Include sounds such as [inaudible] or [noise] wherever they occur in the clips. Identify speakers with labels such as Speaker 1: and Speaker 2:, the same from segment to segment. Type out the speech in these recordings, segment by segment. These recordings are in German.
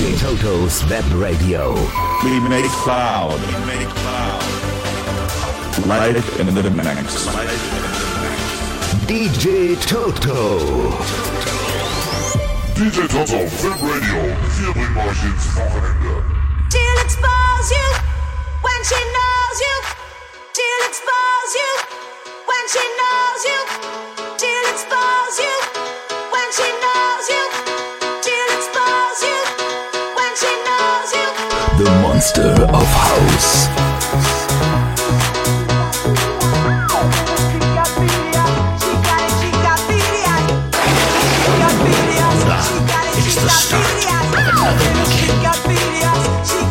Speaker 1: DJ Toto's Web Radio.
Speaker 2: We make cloud. We make it cloud. Live in the mix.
Speaker 1: DJ Toto.
Speaker 3: DJ Toto, Web Radio. Wir bringen euch ins Wochenende.
Speaker 4: She'll expose you when she knows you. She'll expose you when she knows you.
Speaker 1: Monster of House.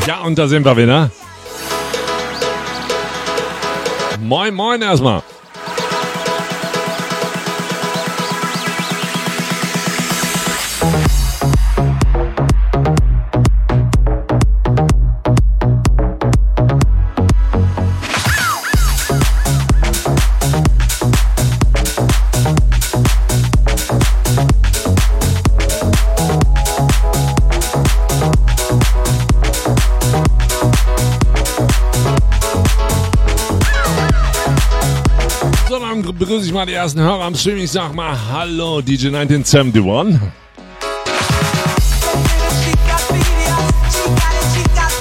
Speaker 5: Ja, und da sind wir wieder. Moin, moin erstmal. Ich mal die ersten Hörer am Stream. Ich sag mal Hallo DJ 1971.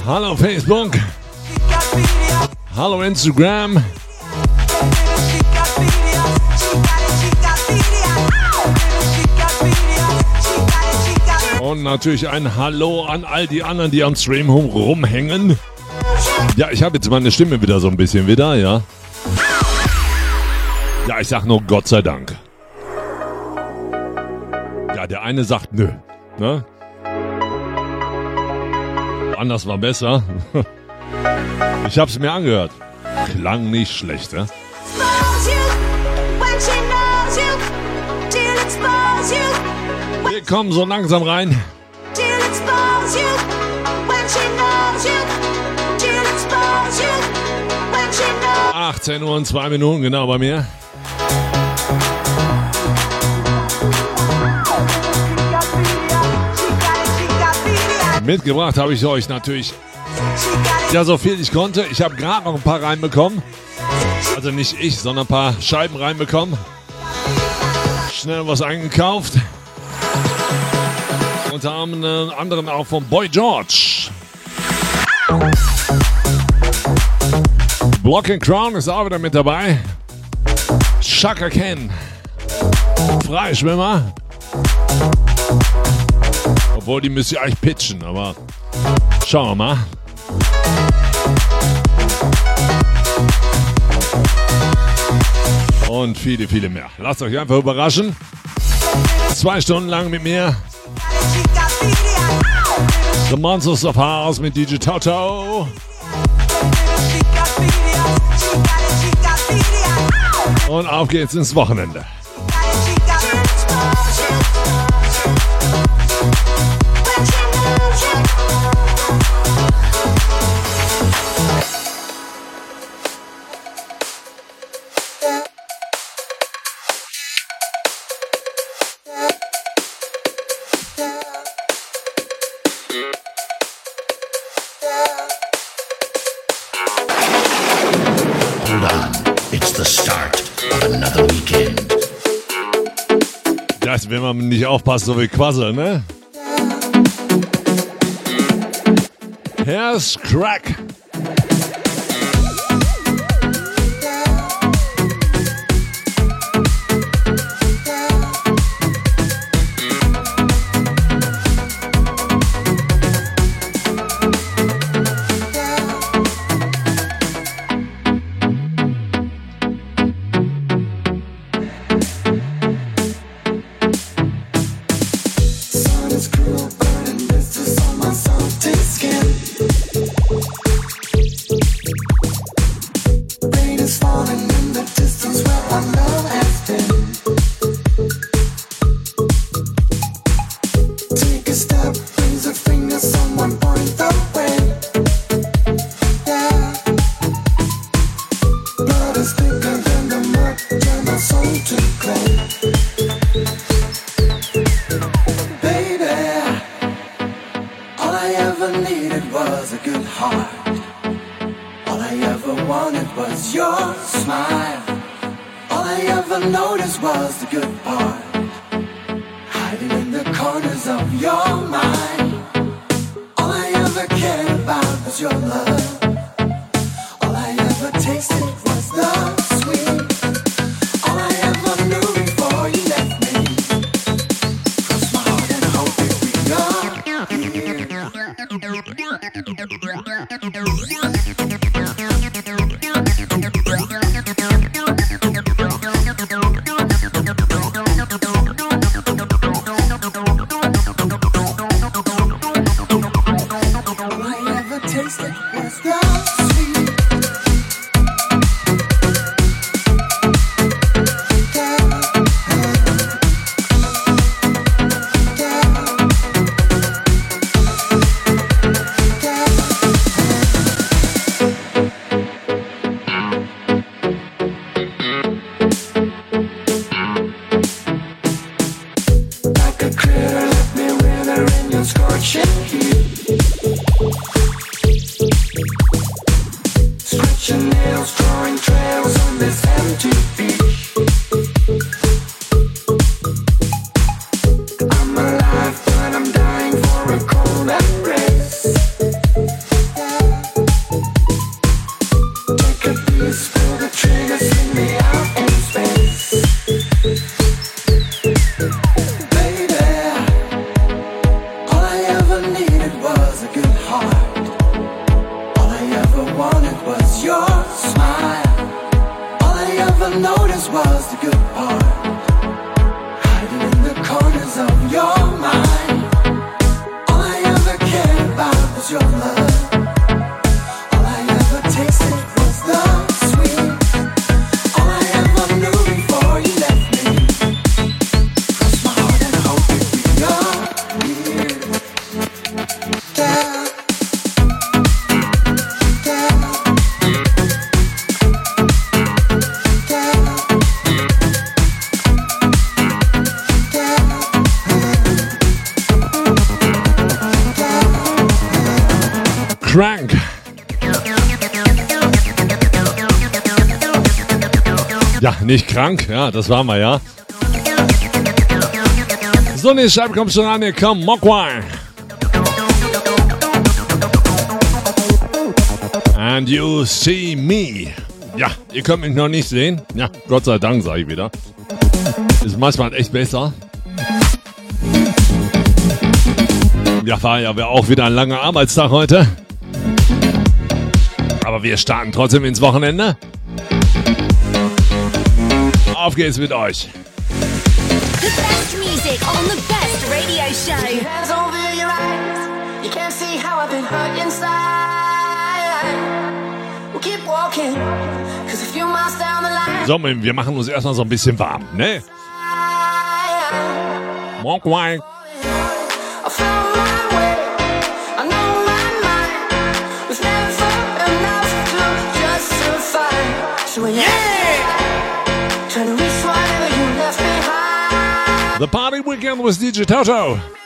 Speaker 5: Hallo Facebook. Hallo Instagram. Und natürlich ein Hallo an all die anderen, die am Stream rum- rumhängen. Ja, ich habe jetzt meine Stimme wieder so ein bisschen wieder, ja. Ja, ich sag nur Gott sei Dank. Ja, der eine sagt nö. Ne? Anders war besser. [laughs] Ich hab's mir angehört. Klang nicht schlecht, ne? Wir kommen so langsam rein.
Speaker 4: She'll expose you when she knows you. She'll expose you when she knows
Speaker 5: 18 Uhr und 2 Minuten, genau bei mir. Mitgebracht habe ich euch natürlich ja so viel ich konnte. Ich habe gerade noch ein paar reinbekommen. Also nicht ich, sondern ein paar Scheiben reinbekommen. Schnell was eingekauft. Unter anderem auch von Boy George. Block and Crown ist auch wieder mit dabei. Shaka Ken. Freischwimmer. Obwohl, die müsst ihr eigentlich pitchen, aber schauen wir mal. Und viele, viele mehr. Lasst euch einfach überraschen. Zwei Stunden lang mit mir. The Monsters of House mit DJ Toto. Und auf geht's ins Wochenende. Das, wenn man nicht aufpasst, so wie Quassel, ne? Here's Crack.
Speaker 6: Your smile. All I ever noticed was the good part. Hiding in the corners of your mind. All I ever cared about was your love.
Speaker 5: Krank, ja, das waren wir ja. So, nächste Scheibe kommt schon an, hier kommt Mogwai. And you see me. Ja, ihr könnt mich noch nicht sehen. Ja, Gott sei Dank, sage ich wieder. Ist manchmal echt besser. Ja, war ja auch wieder ein langer Arbeitstag heute. Aber wir starten trotzdem ins Wochenende. Auf geht's mit euch.
Speaker 7: The best music on the best radio show.
Speaker 1: Hands over your eyes. You can't see how I've been hurt inside. We'll keep walking. Cause a few miles down the line.
Speaker 5: So, wir machen uns erstmal so ein bisschen warm, ne? Mogwai.
Speaker 1: I was
Speaker 5: DJ Toto.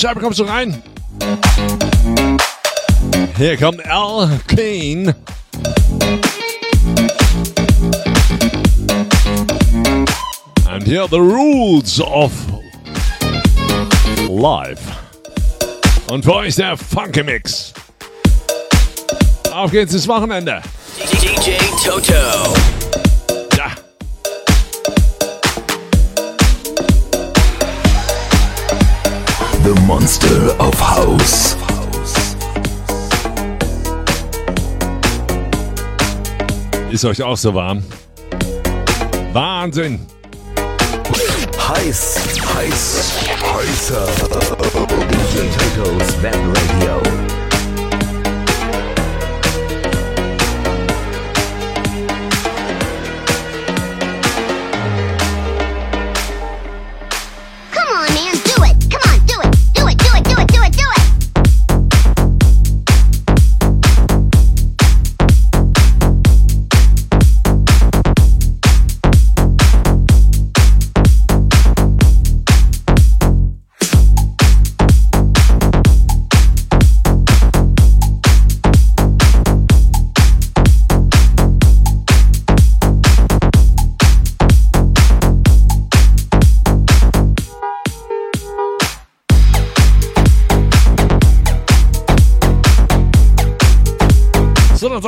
Speaker 5: Scheibe kommst du rein. Hier kommt Al Kane. And here are the rules of life. Und für euch der Funky Mix. Auf geht's ins Wochenende.
Speaker 8: DJ Toto.
Speaker 9: Monster of house.
Speaker 5: Ist euch auch so warm? Wahnsinn.
Speaker 9: Heiß, heiß, heißer. DJ Toto's Web Radio.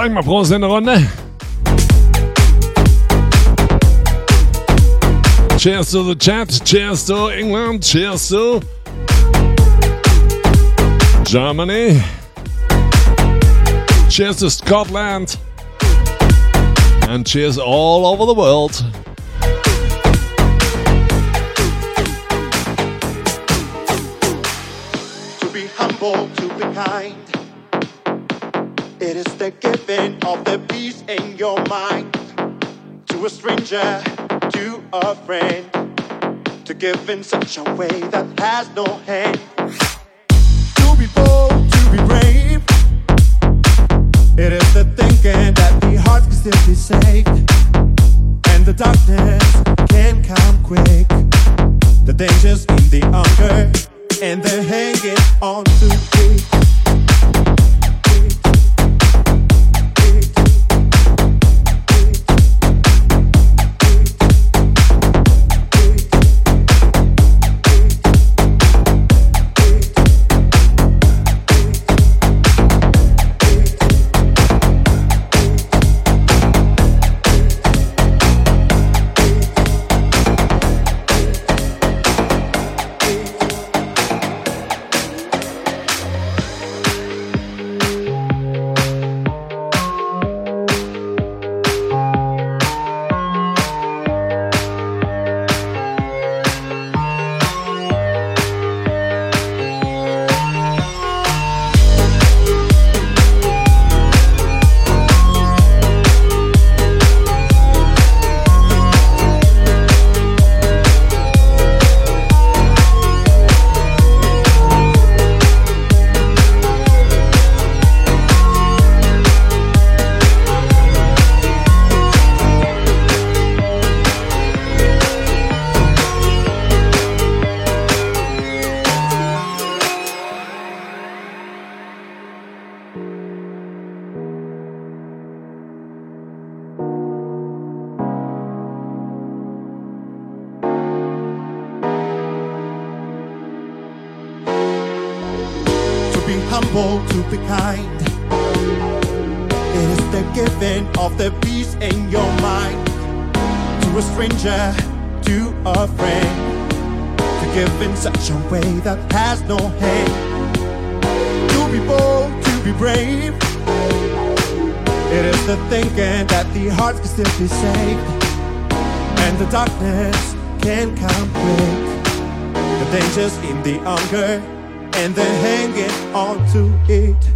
Speaker 5: So, dann sag Prost in der Runde. Cheers to the chat, cheers to England, cheers to Germany, cheers to Scotland, and cheers all over the world.
Speaker 10: to be humble, to be kind. The giving of the peace in your mind to a stranger, to a friend, to give in such a way that has no end. To be bold, to be brave. It is the thinking that the heart can still be saved, and the darkness can come quick. The dangers in the hunger and they're hanging on to it. Humble, to be kind. It is the giving of the peace in your mind to a stranger, to a friend, to give in such a way that has no hand. To be bold, to be brave. It is the thinking that the heart can still be saved, and the darkness can come quick. The dangers in the hunger and they're hanging on to it.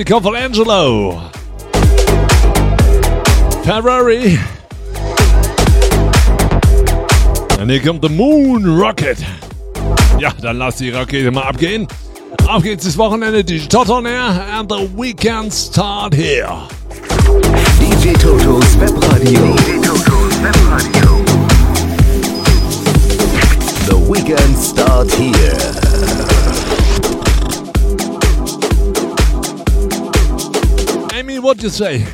Speaker 5: Die kommt von Angelo. Ferrari. Und hier kommt The Moon Rocket. Ja, dann lass die Rakete mal abgehen. Auf geht's das Wochenende, die Toton Air and the weekend start here.
Speaker 11: DJ Totos Webradio. DJ Totos Webradio. The weekend starts here.
Speaker 5: What you say?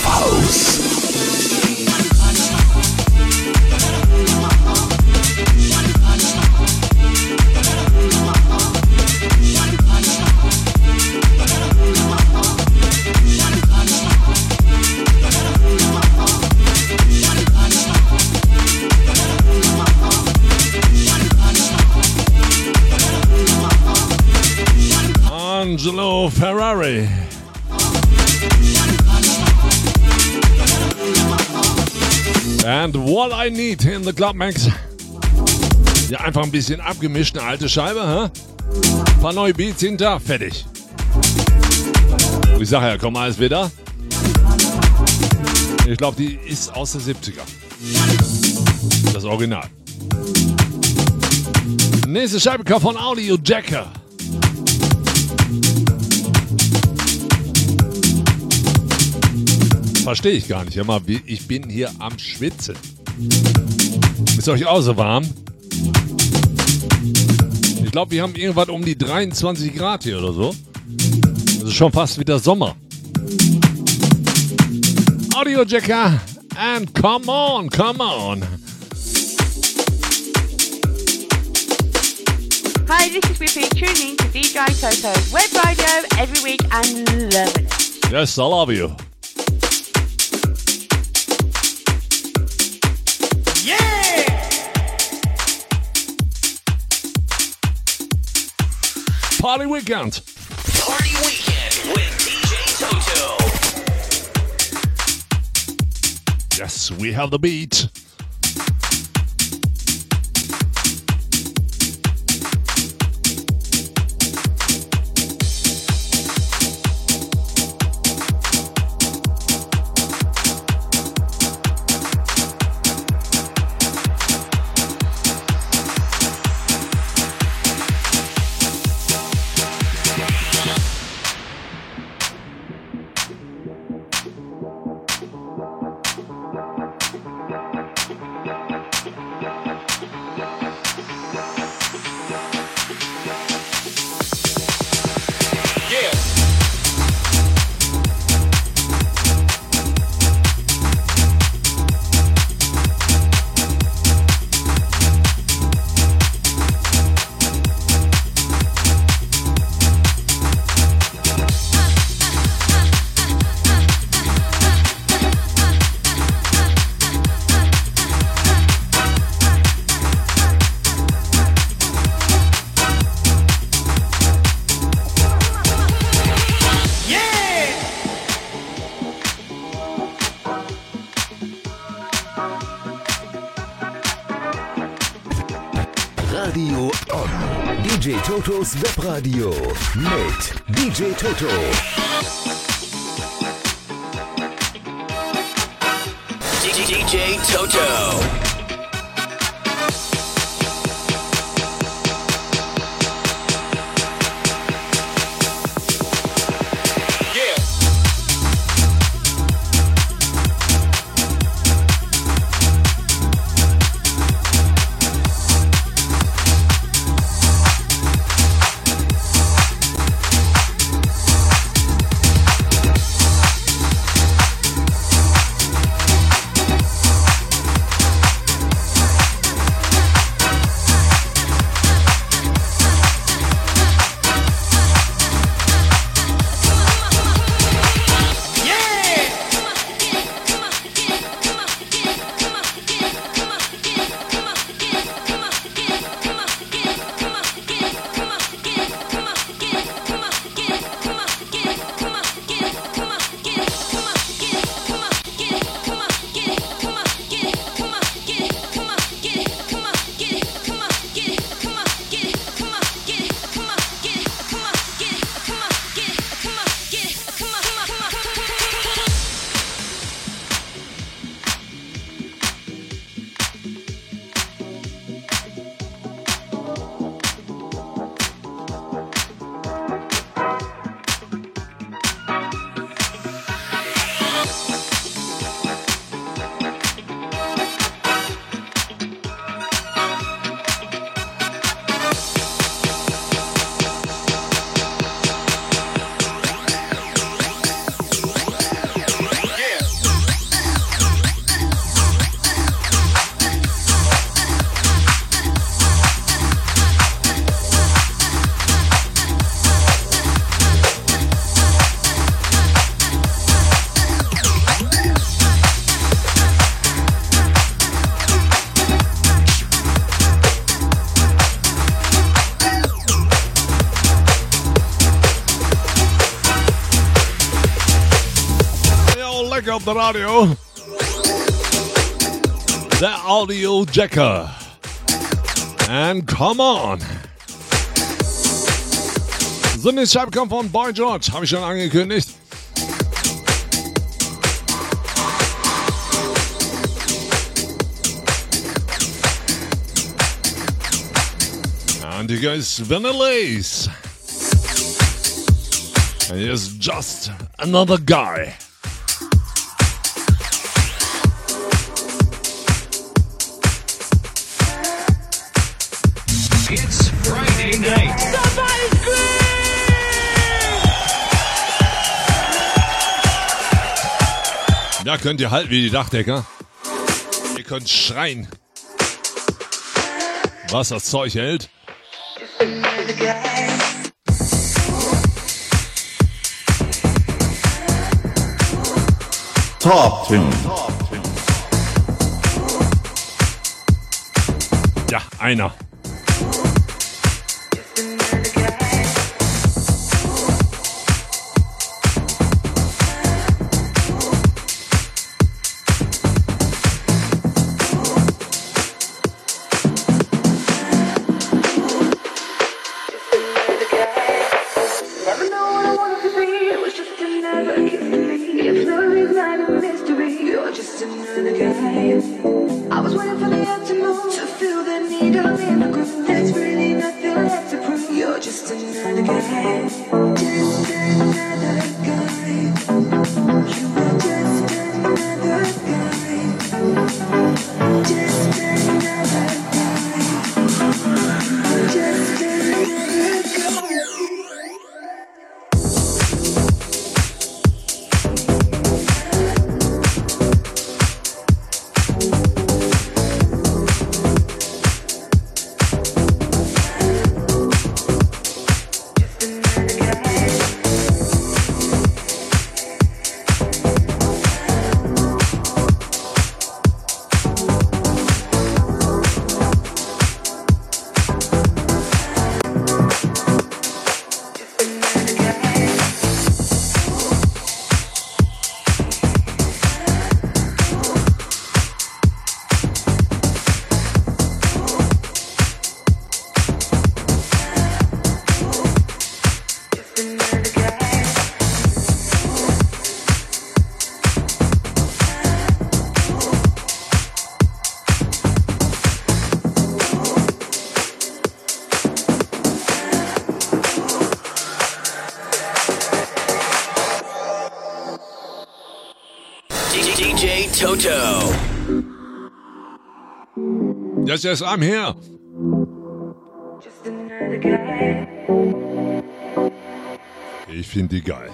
Speaker 11: Of House.
Speaker 5: The Club Max. Ja, einfach ein bisschen abgemischt, eine alte Scheibe, hä? Paar neue Beats hinter, fertig. Ich sag ja, komm alles wieder. Ich glaube, die ist aus den 70er. Das Original. Nächste Scheibe kommt von Audio Jacker. Verstehe ich gar nicht. Hör mal, ich bin hier am Schwitzen. Ist euch auch so warm? Ich glaube, wir haben irgendwas um die 23 Grad hier oder so. Das ist schon fast wieder Sommer. Audio Jacker and come on, come on.
Speaker 12: Hi, this is Whippy, tuning to DJ Toto's web radio every week and loving it.
Speaker 5: Yes, I love you. Party Weekend.
Speaker 4: Party Weekend with DJ Toto.
Speaker 5: Yes, we have the beat.
Speaker 11: Webradio mit DJ Toto.
Speaker 4: DJ Toto.
Speaker 5: Op radio. Der Audio Jacker. And come on. So, nächste Scheibe kommt von Boy George. Habe ich schon angekündigt. And you guys Vanillase. And here's just another guy. Da könnt ihr halten wie die Dachdecker. Ihr könnt schreien. Was das Zeug hält.
Speaker 13: Top 10.
Speaker 5: Ja, einer. Yes, yes, I'm here. Ich finde die geil.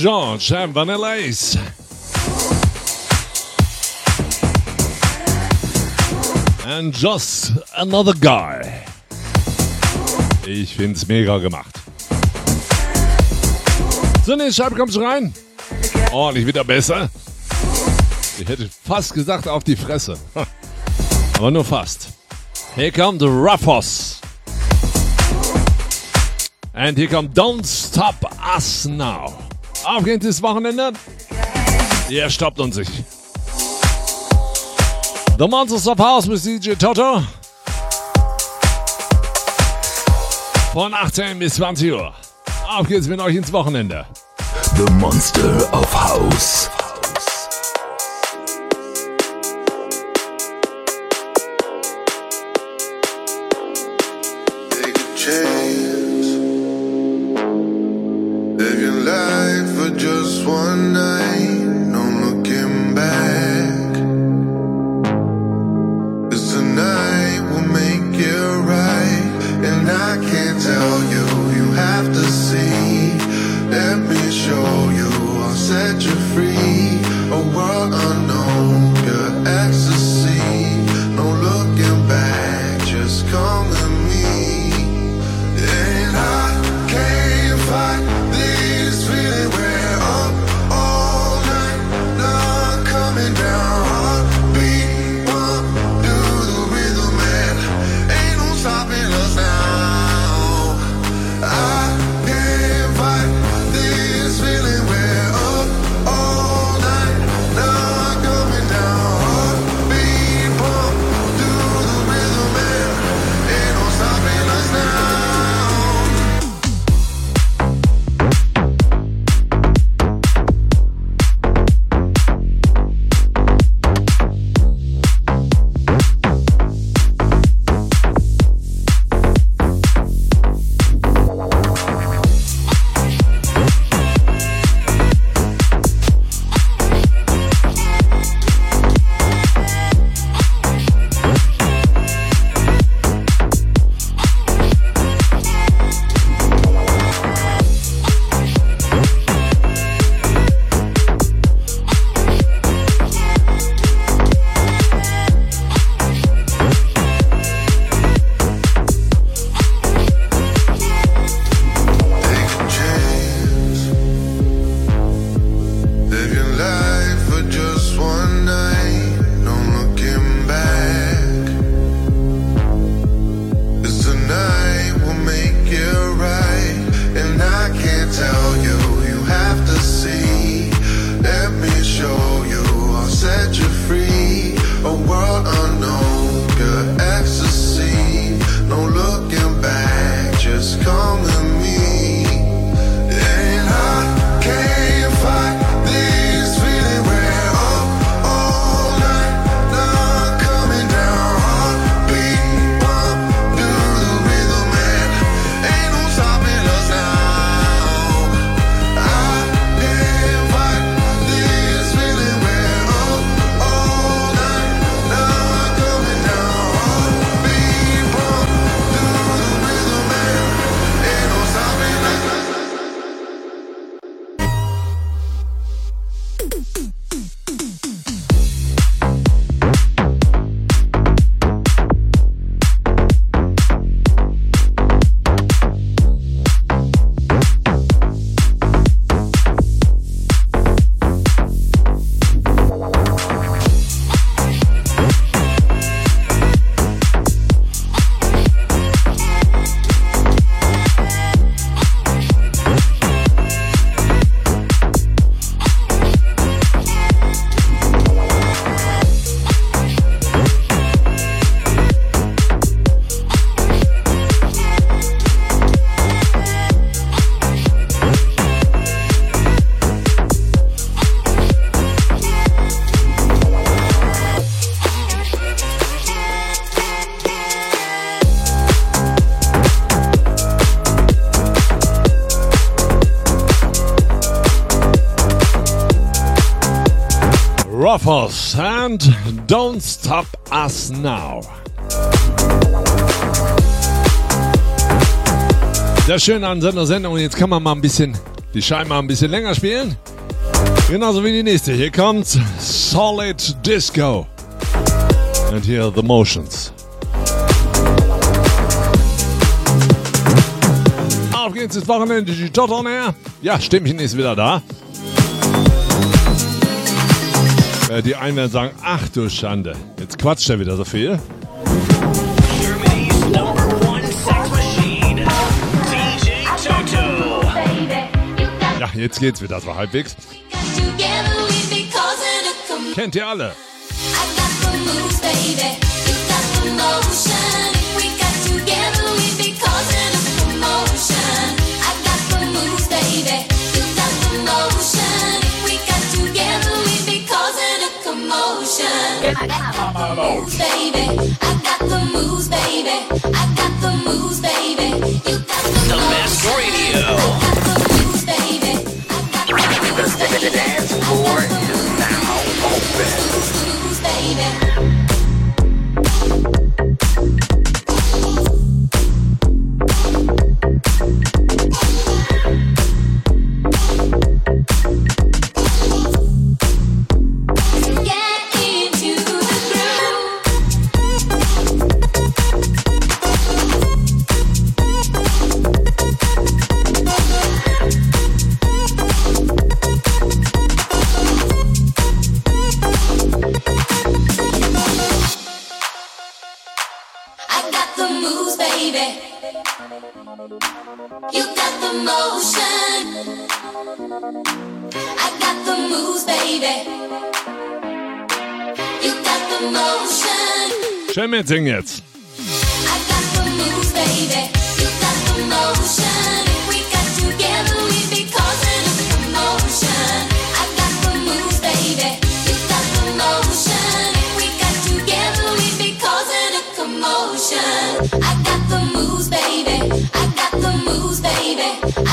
Speaker 5: George and Vanilla Ace. And just another guy. Ich find's mega gemacht. So, nächste Scheibe kommst du rein. Ordentlich wieder besser. Ich hätte fast gesagt auf die Fresse. Aber nur fast. Hier kommt Ruffos. And here kommt Don't Stop Us Now. Auf geht's ins Wochenende. Ihr stoppt uns nicht. The Monsters of House mit DJ Toto. Von 18 bis 20 Uhr. Auf geht's mit euch ins Wochenende.
Speaker 14: The Monster of House.
Speaker 5: Ruffles and Don't Stop Us Now. Das Schöne an so einer Sendung, jetzt kann man mal ein bisschen die Scheibe ein bisschen länger spielen. Genauso wie die nächste. Hier kommt Solid Disco. And here are the motions. Auf geht's ins Wochenende, die Tot on Air. Ja, Stimmchen ist wieder da. Die einen werden sagen, ach du Schande, jetzt quatscht er wieder so viel. Ja, jetzt geht's wieder so halbwegs. Kennt ihr alle?
Speaker 1: Baby, motion. Baby. I got the moves, baby. I got the moves, baby. You got the, moves, dance floor is now open.
Speaker 7: Motion.
Speaker 5: Schön mitsingen jetzt.
Speaker 1: I got the moves, baby.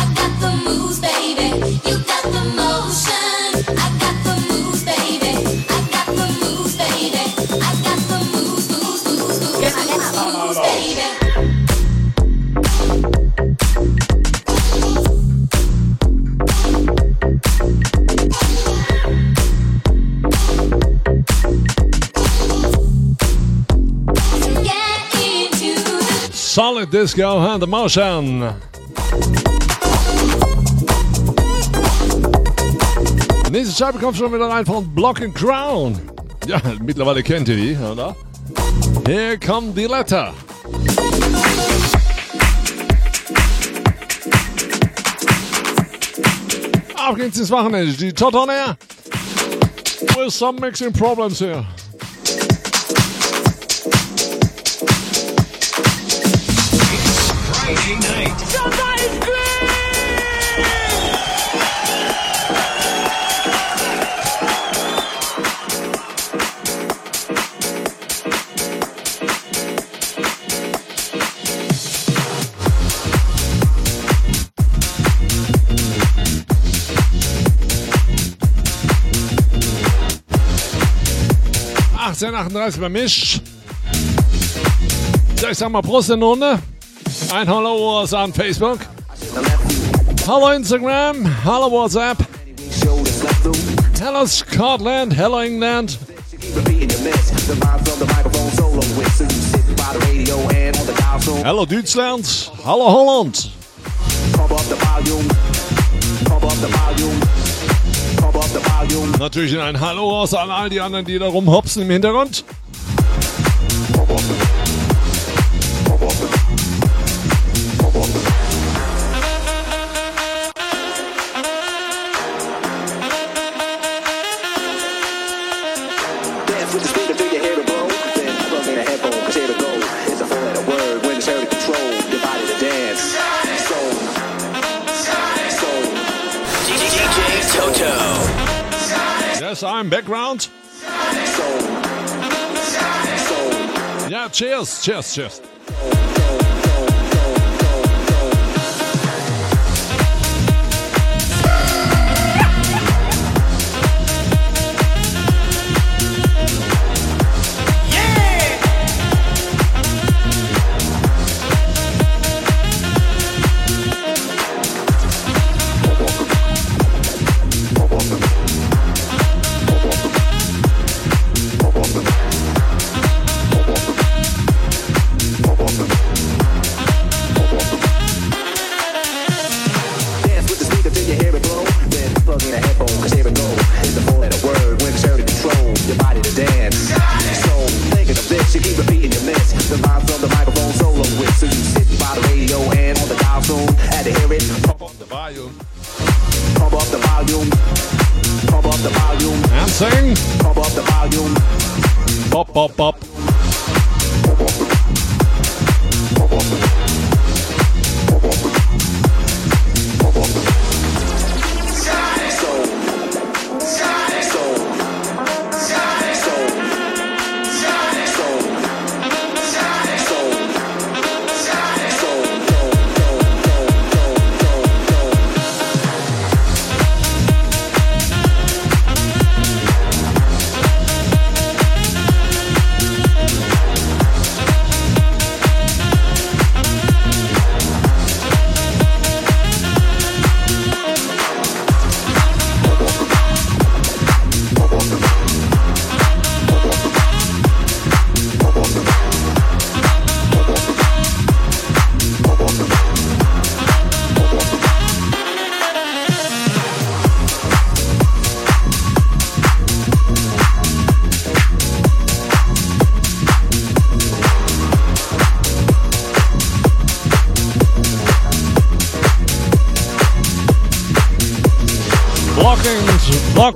Speaker 5: Disco and the Motion. Nächste Scheibe kommt schon wieder rein von Block and Crown. Ja, mittlerweile kennt ihr die, oder? Hier kommt die Letter. Auf geht's ins Wochenende. Die Tot on Air. With some mixing problems here.
Speaker 8: Somebody's
Speaker 5: Ach, 1838 bemischt. Ja, ich sag mal Prost in Runde. Ein Hallo was an Facebook. Hallo Instagram. Hallo WhatsApp. Hello Scotland. Hello England. Hallo Duitsland. Hallo Holland. Natürlich ein Hallo raus an all die anderen, die da rumhopsen im Hintergrund. I'm background. Yeah, cheers, cheers, cheers.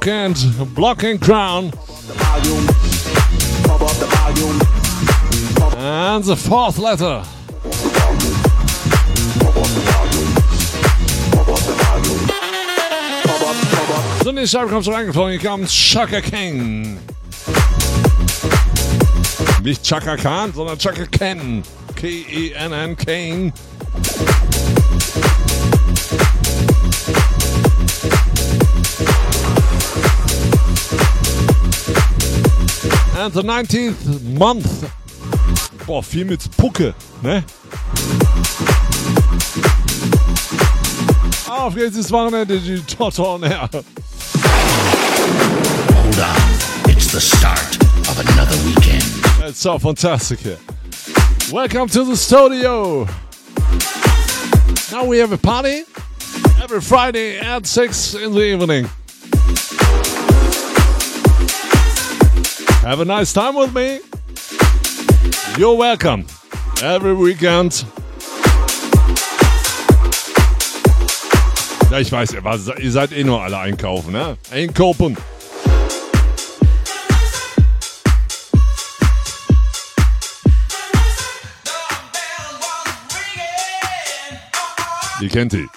Speaker 5: And Block and Crown. And the fourth letter. De nieuwe cijfer komt er aangevlogen. Je kan Chaka King. Niet Chaka Khan, sondern Chaka Ken. K-E-N-N King. And the 19th month. Boah, viel mit Pucke, ne? Auf geht's ins Wochenende, die Toto on Air.
Speaker 9: Hold on. It's the start of another weekend.
Speaker 5: It's so fantastic here. Welcome to the studio. Now we have a party every Friday at 6 in the evening. Have a nice time with me. You're welcome. Every weekend. Ja, ich weiß, ihr ihr seid eh nur alle einkaufen, ne? Einkaufen. Die kennt die.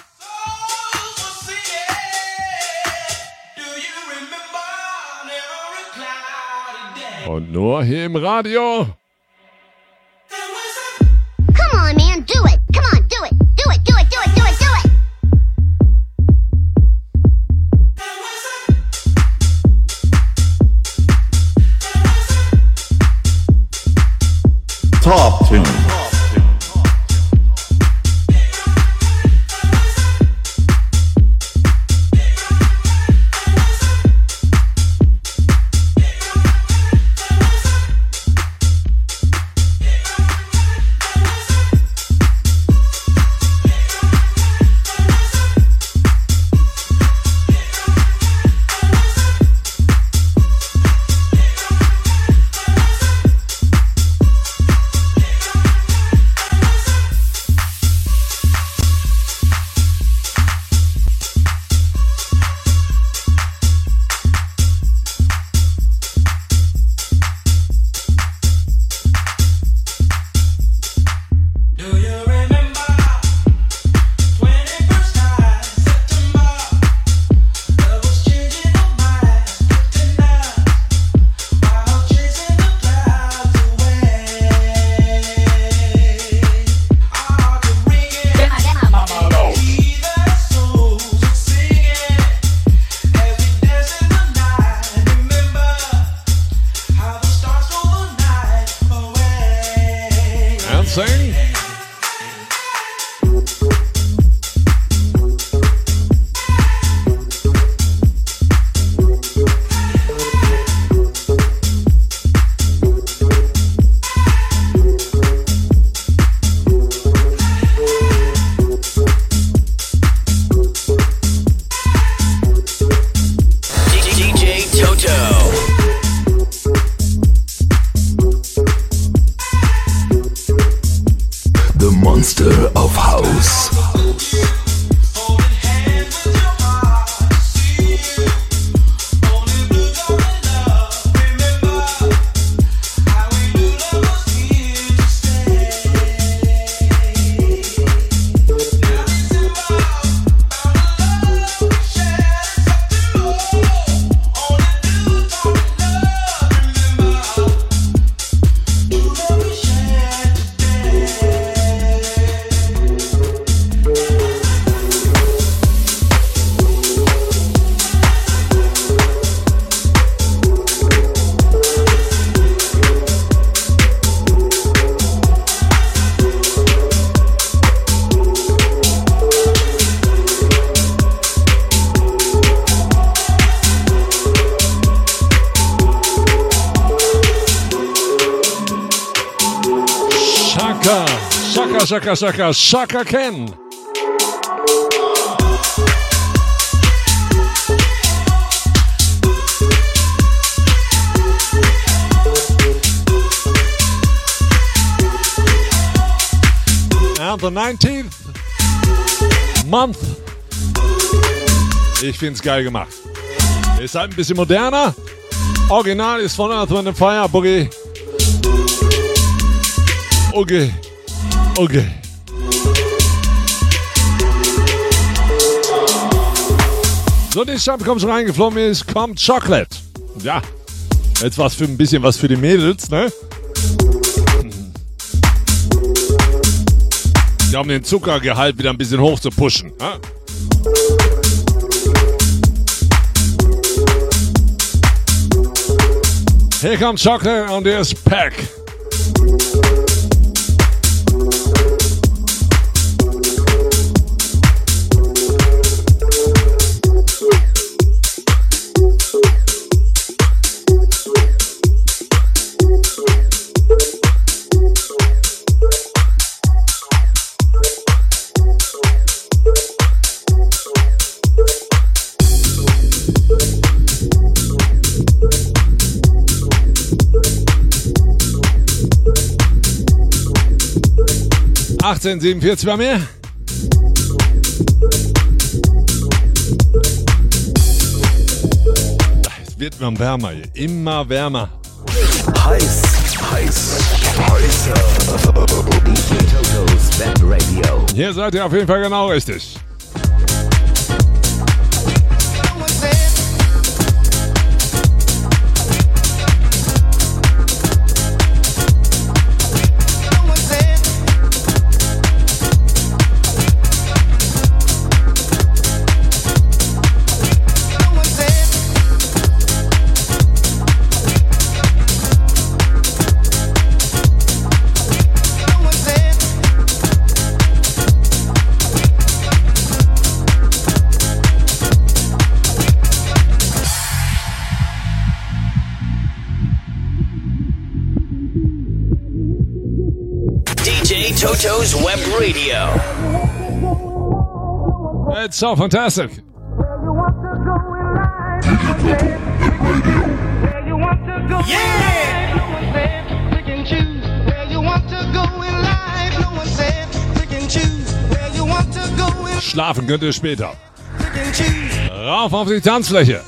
Speaker 5: Nur hier im Radio. Shaka, Shaka, Shaka, Ken. And the 19th month. Ich find's geil gemacht. Ist halt ein bisschen moderner. Original ist von Earth, Wind Fire, Boogie. Okay. Okay. So, die Stadt kommt schon reingeflogen ist, kommt Chocolate. Ja. Jetzt was für ein bisschen was für die Mädels, ne? Ja, um den Zuckergehalt wieder ein bisschen hoch zu pushen. Ja? Here comes Chocolate on this pack. Achtzehn siebenundvierzig bei mir. Es wird immer wärmer hier. Immer wärmer.
Speaker 11: Heiß, heiß, heißer.
Speaker 5: Hier seid ihr auf jeden Fall genau richtig. So fantastic. Schlafen könnt ihr später. Rauf auf die Tanzfläche.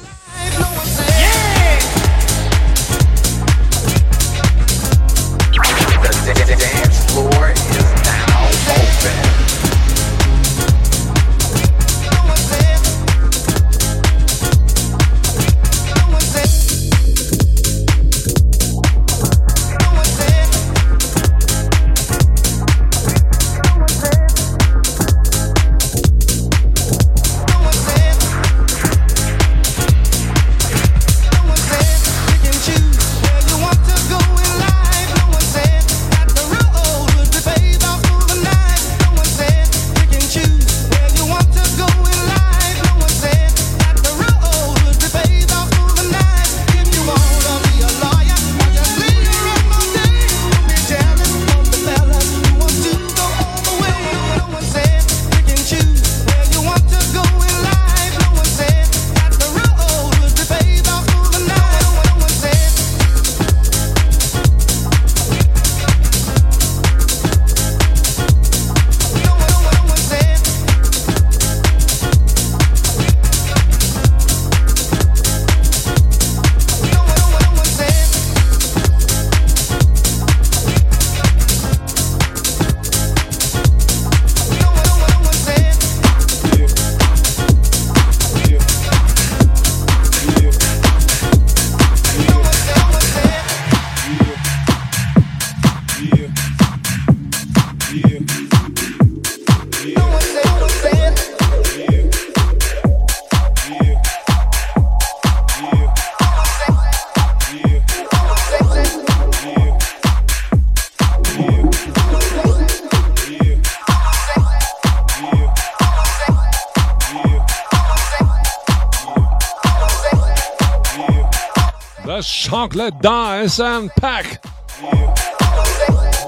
Speaker 15: Chocolate dice and pack.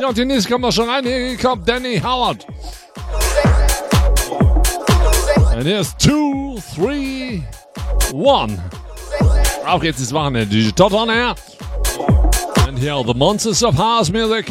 Speaker 5: Ja, und die nächste kommt noch schon rein. Hier kommt Danny Howard. Und hier ist 2, 3, 1. Auch jetzt ist Wochenende. Tot on air. And here are the monsters of house music.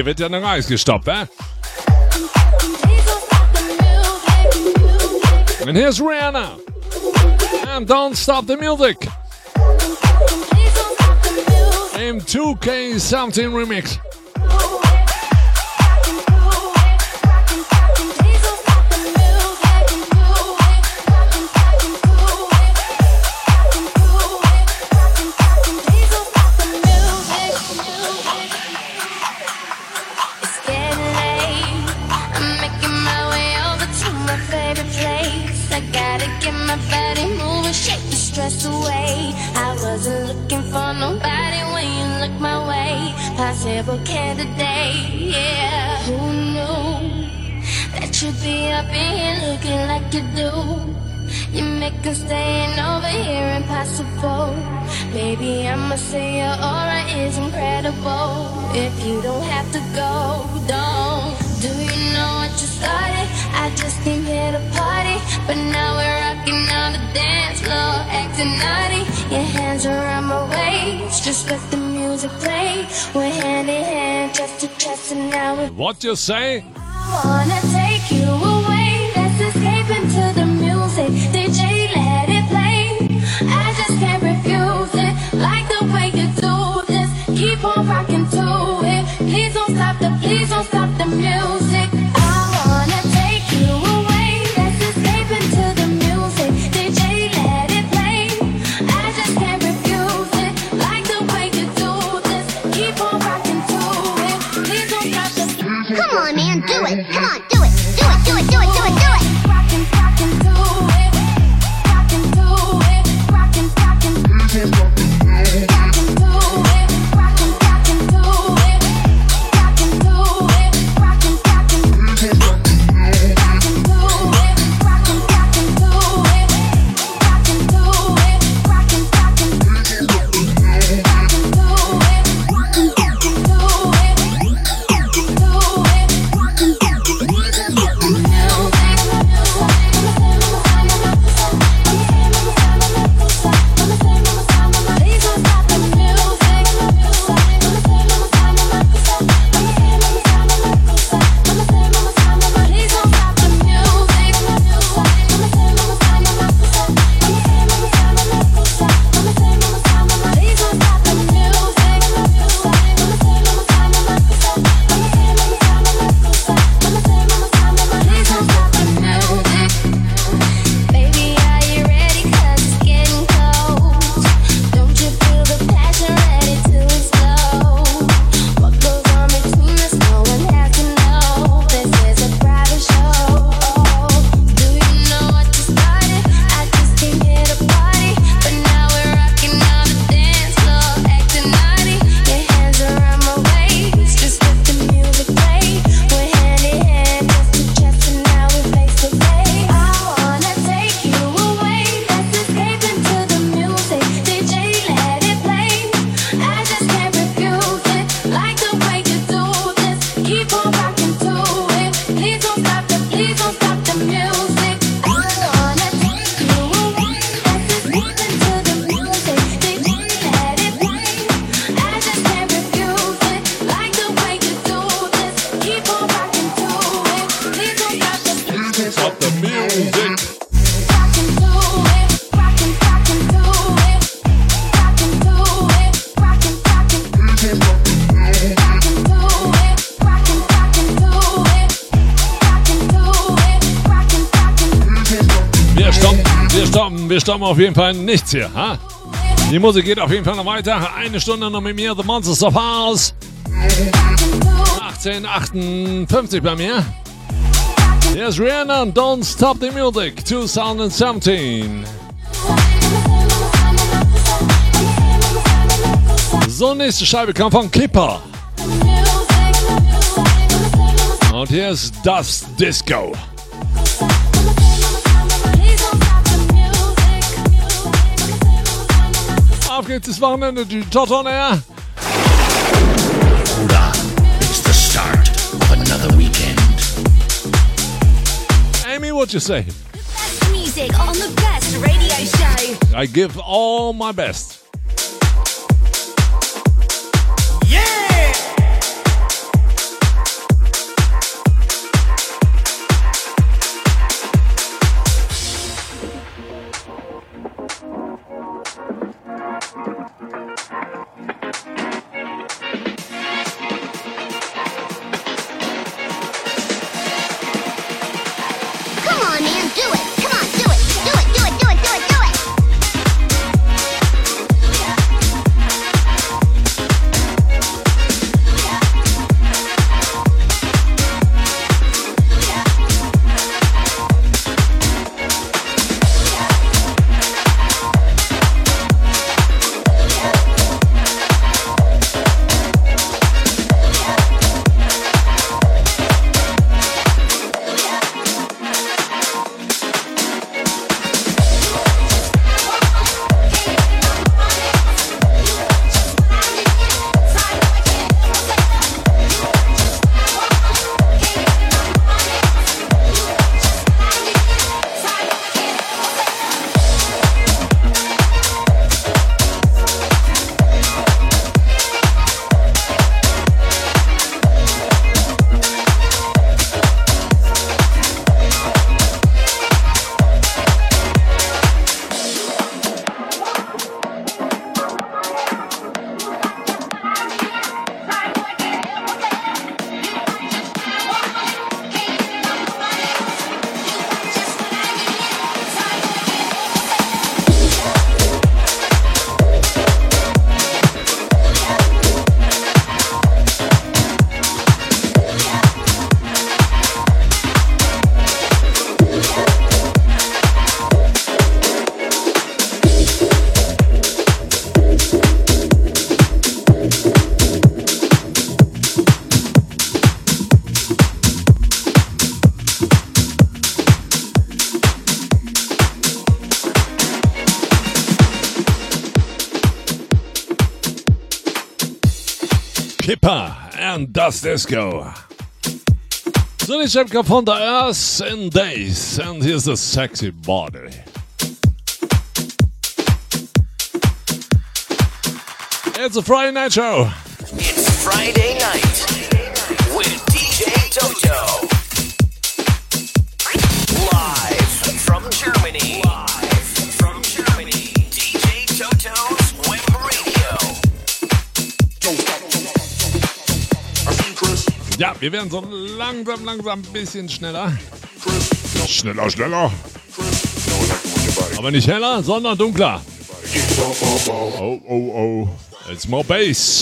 Speaker 5: Hier wird ja noch Eis gestoppt, hä? And here's Rihanna. And don't stop the music. M2K something Remix.
Speaker 4: Possible candidate, yeah. Who knew that you'd be up in here looking like you do? You make them staying over here impossible. Maybe I'ma say your aura is incredible. If you don't have to go, don't. Do you know what you started? I just came here to party, but now we're rocking on the dance floor, acting naughty. Your hands around my waist, just let the music play. We're hand in hand, chest to chest, and now we're
Speaker 5: What you say?
Speaker 4: I wanna take you away.
Speaker 5: Stoppen, wir auf jeden Fall nichts hier. Ha? Die Musik geht auf jeden Fall noch weiter. Eine Stunde noch mit mir, The Monsters of House. 1858 bei mir. Hier ist Rihanna Don't Stop the Music 2017. So, nächste Scheibe kommt von Clipper. Und hier ist das Disco. Auf geht's, das Wochenende, die Tot on Air.
Speaker 9: It's the start of another weekend.
Speaker 5: Amy, what you say?
Speaker 7: Music on the best radio show.
Speaker 5: I give all my best.
Speaker 16: And Das Disco. So, die Chapka von The Earth in Days. And here's the sexy body. It's a Friday night show.
Speaker 17: It's Friday night
Speaker 5: wir werden so langsam, langsam ein bisschen schneller. Schneller, schneller. Aber nicht heller, sondern dunkler. Oh, oh, oh. It's more bass.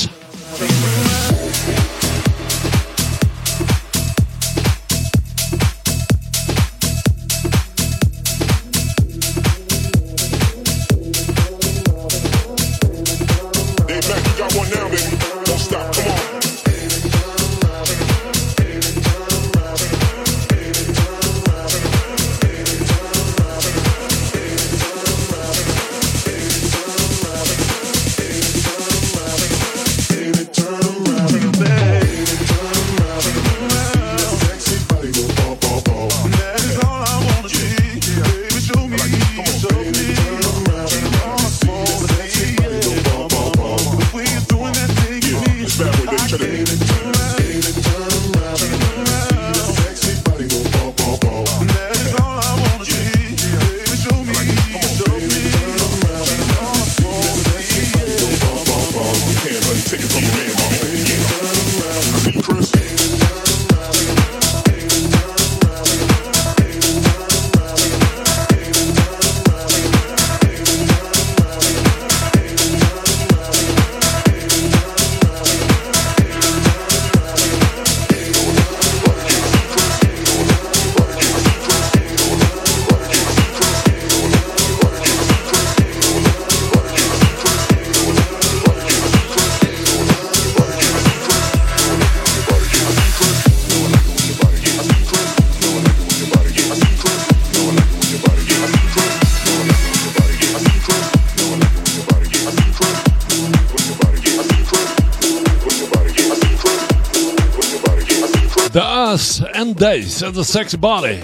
Speaker 5: Days and the Sexy Body.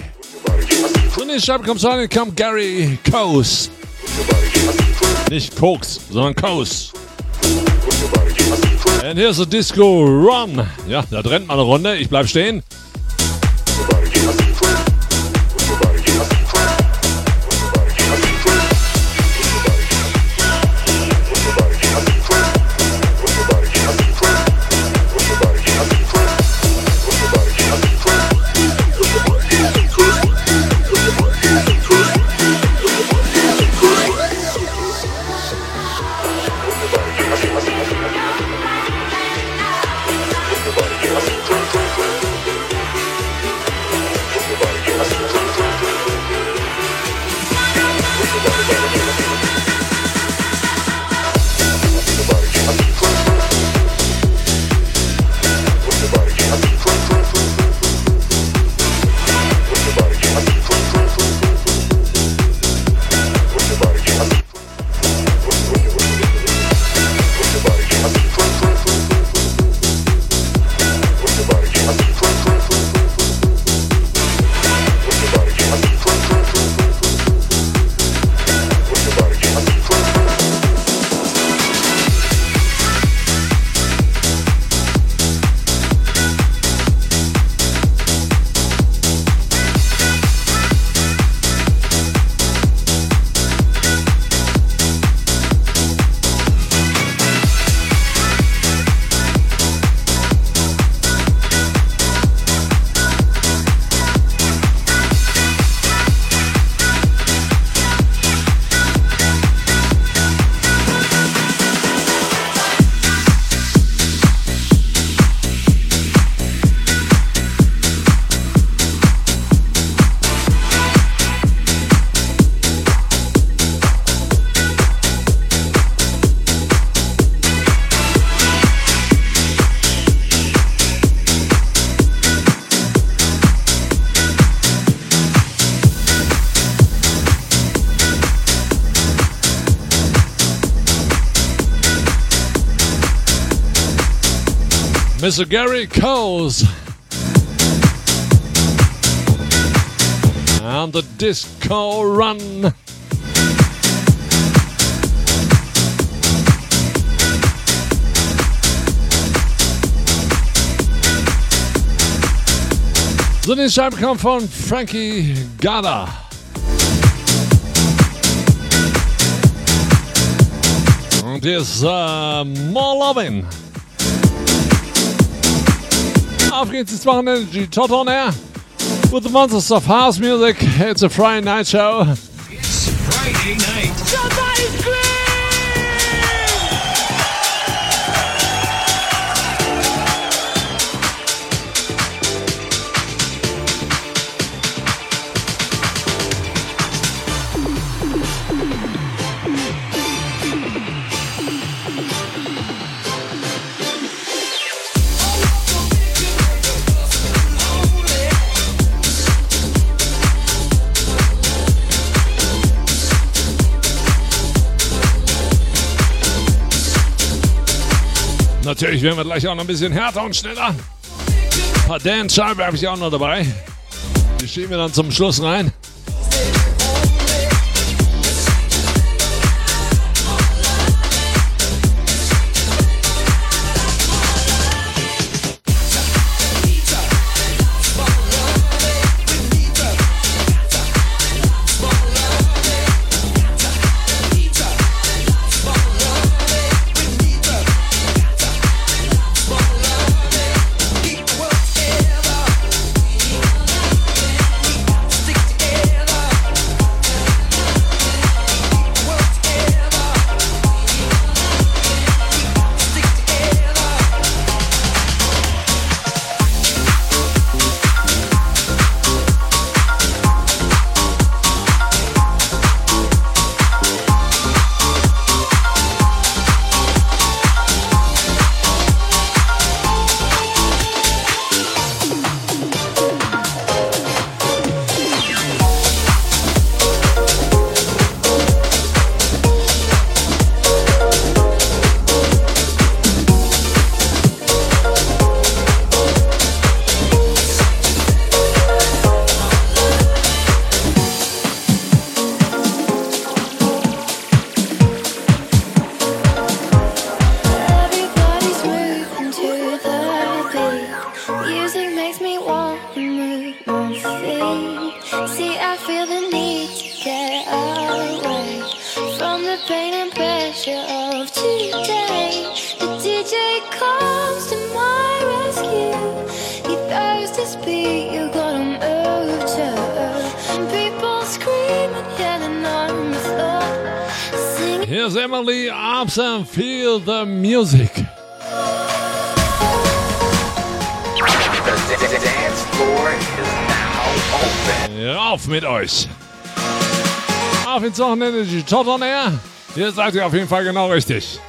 Speaker 5: Und in Schreibe kommt rein, kommt Gary Coase. Nicht Koks, sondern Coase. And here's a Disco Run. Ja, da rennt mal eine Runde. Ich bleib stehen. Mr. Gary Coles. And the disco run. So, die Scheibe kommt von Frankie Gada. Hier ist uh, More Loving. Auf geht's ins Wochenende, Tot on Air. With the monsters of house music. It's a Friday night show. Natürlich werden wir gleich auch noch ein bisschen härter und schneller. Ein paar Dance-Scheiben habe ich auch noch dabei. Die schieben wir dann zum Schluss rein.
Speaker 4: Here's Emily Arms and Feel the Music.
Speaker 17: The dance floor is now open.
Speaker 4: Rauf mit euch. Auf ins Wochenende, die Tot on Air. Hier seid ihr auf jeden Fall genau richtig.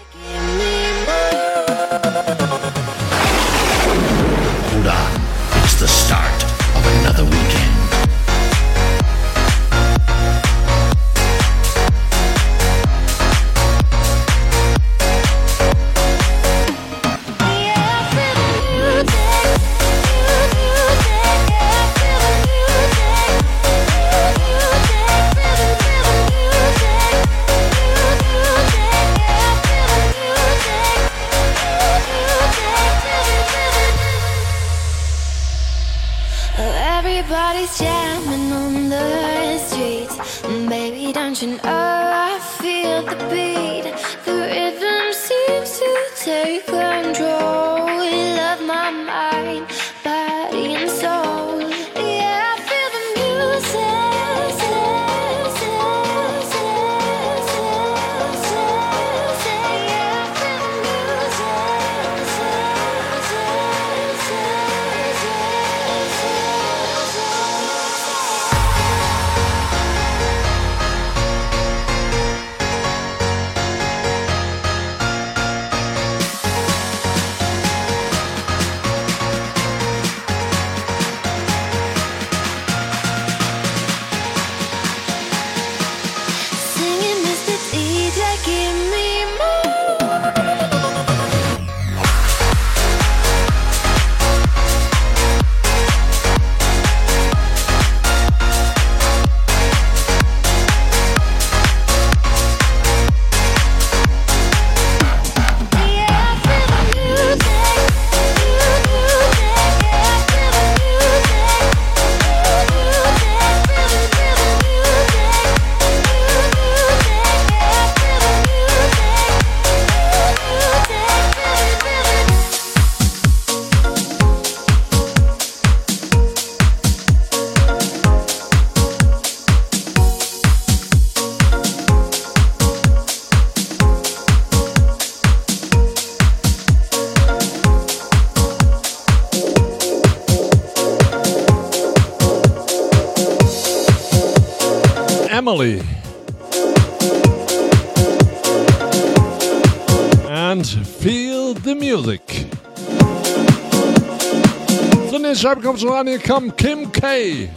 Speaker 4: Ran. Hier kommt Kim K.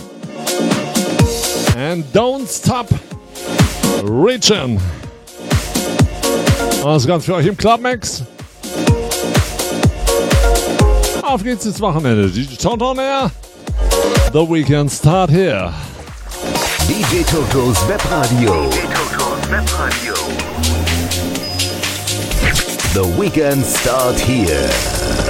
Speaker 4: And don't stop reaching. Das ganz für euch im Club Max. Auf geht's ins Wochenende. Die Count on Air. The weekend start here.
Speaker 11: DJ Totos Webradio. The weekend start here.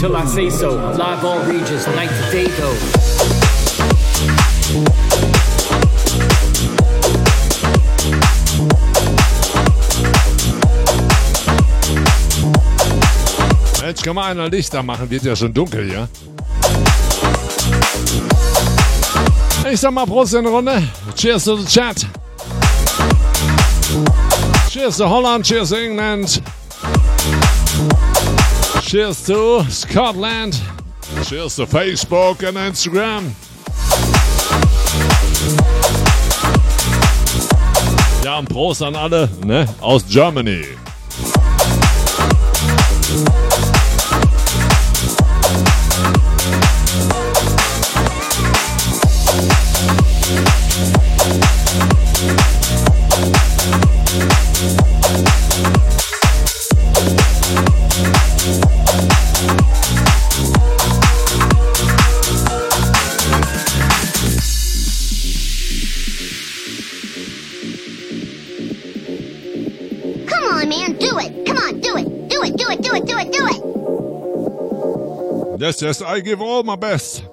Speaker 18: Till I say so. Live all regions, night to day though.
Speaker 4: Jetzt kann man einer Lichter machen, wird ja schon dunkel, ja? Ich sag mal Prost in der Runde. Cheers to the chat. Cheers to Holland, cheers to England. Cheers to Scotland. Cheers to Facebook and Instagram. Ja, und Prost an alle ne, aus Germany.
Speaker 19: It.
Speaker 5: Yes, yes, I give all my best.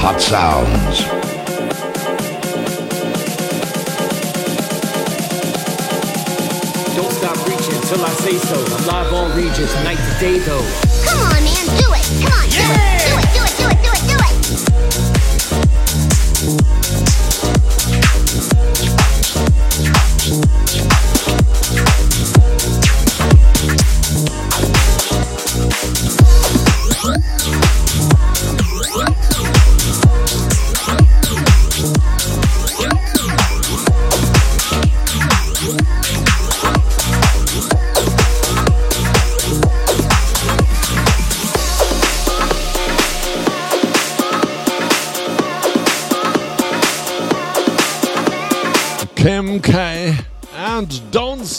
Speaker 13: Hot sounds.
Speaker 18: Don't stop reaching till I say so. I'm live on Regis, night to day though.
Speaker 19: Come on, man, do it. Come on, do it. Do it, do it, do it,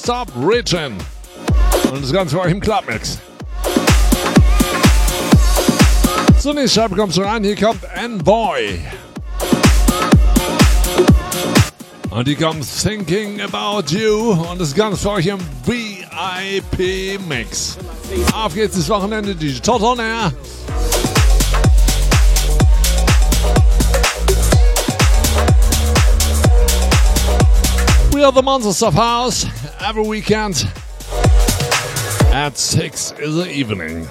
Speaker 5: Stop Reaching. Und das Ganze war im Clubmix. Zunächst kommt schon rein, hier kommt Envoy. Und die kommt Thinking About You und das Ganze für euch im VIP-Mix. Auf geht's das Wochenende, die Total Air. We are the Monsters of House every weekend at 6 in the evening.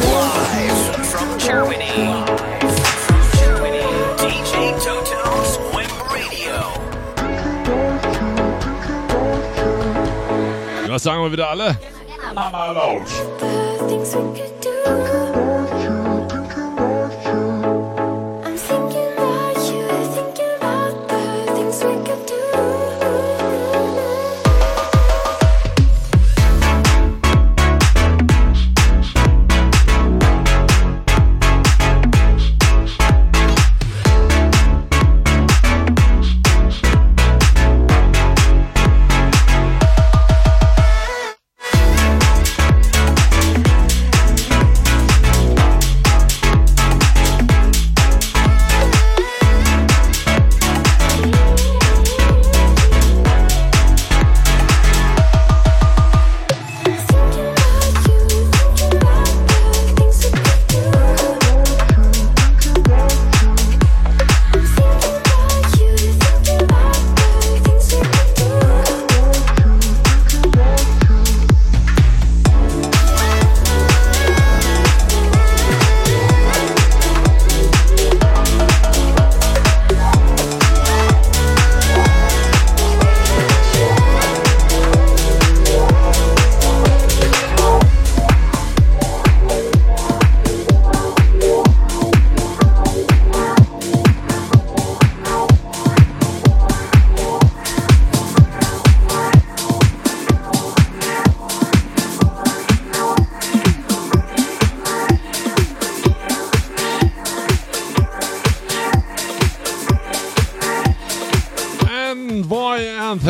Speaker 17: Live from Germany. DJ Toto's Web Radio.
Speaker 5: Was sagen wir wieder alle? Mama Lounge.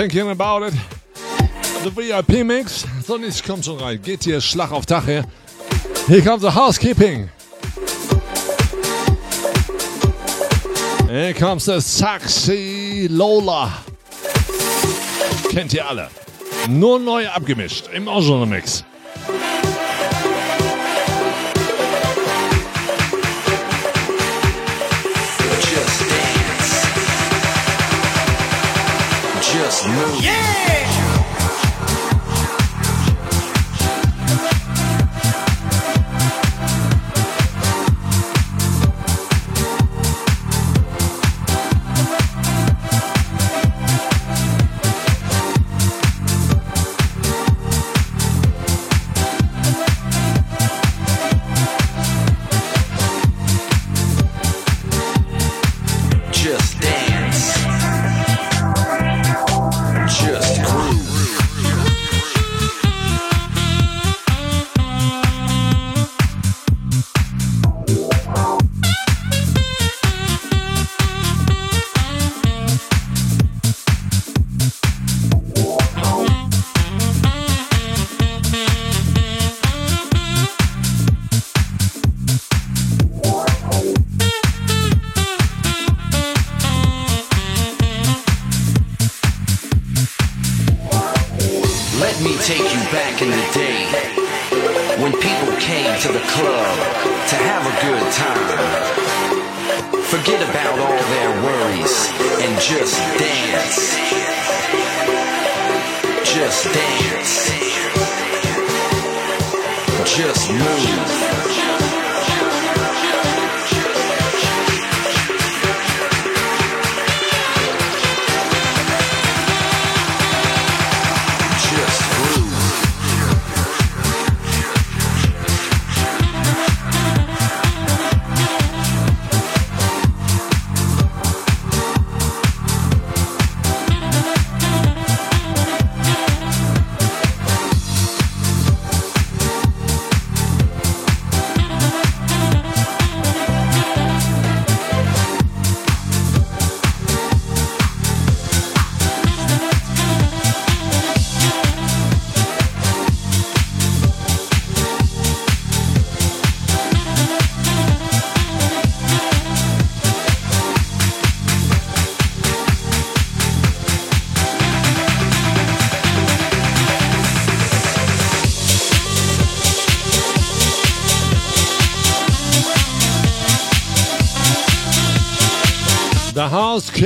Speaker 5: Thinking about it. The VIP Mix. So, nichts kommt schon rein. Geht hier Schlag auf Tag her. Hier kommt the Housekeeping. Hier kommt the Sexy Lola. Kennt ihr alle. Nur neu abgemischt im Original Mix.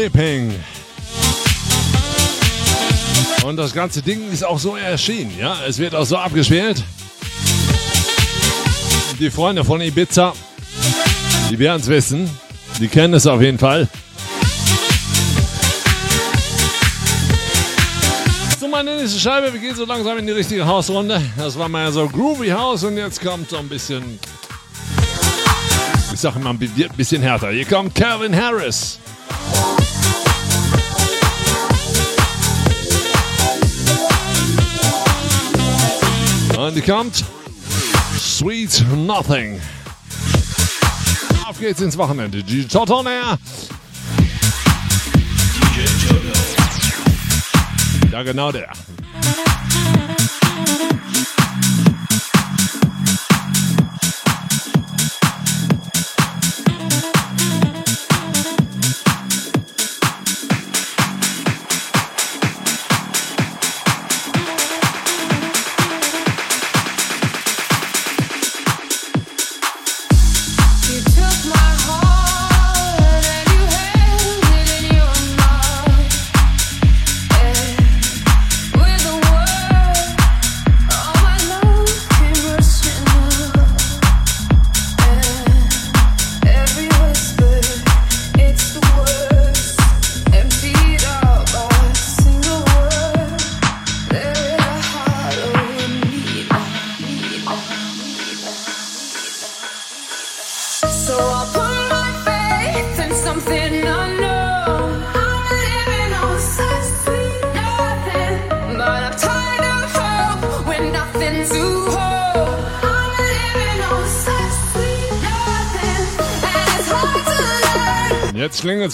Speaker 1: Housekeeping. Und das ganze Ding ist auch so erschienen, ja. Es wird auch so abgespielt. Die Freunde von Ibiza, die werden es wissen. Die kennen es auf jeden Fall. So, meine nächste Scheibe. Wir gehen so langsam in die richtige Hausrunde. Das war mal so Groovy House und jetzt kommt so ein bisschen. Ich sag immer ein bi- bisschen härter. Hier kommt Calvin Harris. Kommt Sweet Nothing. Auf geht's ins Wochenende. Die Toto Air. Ja, genau der.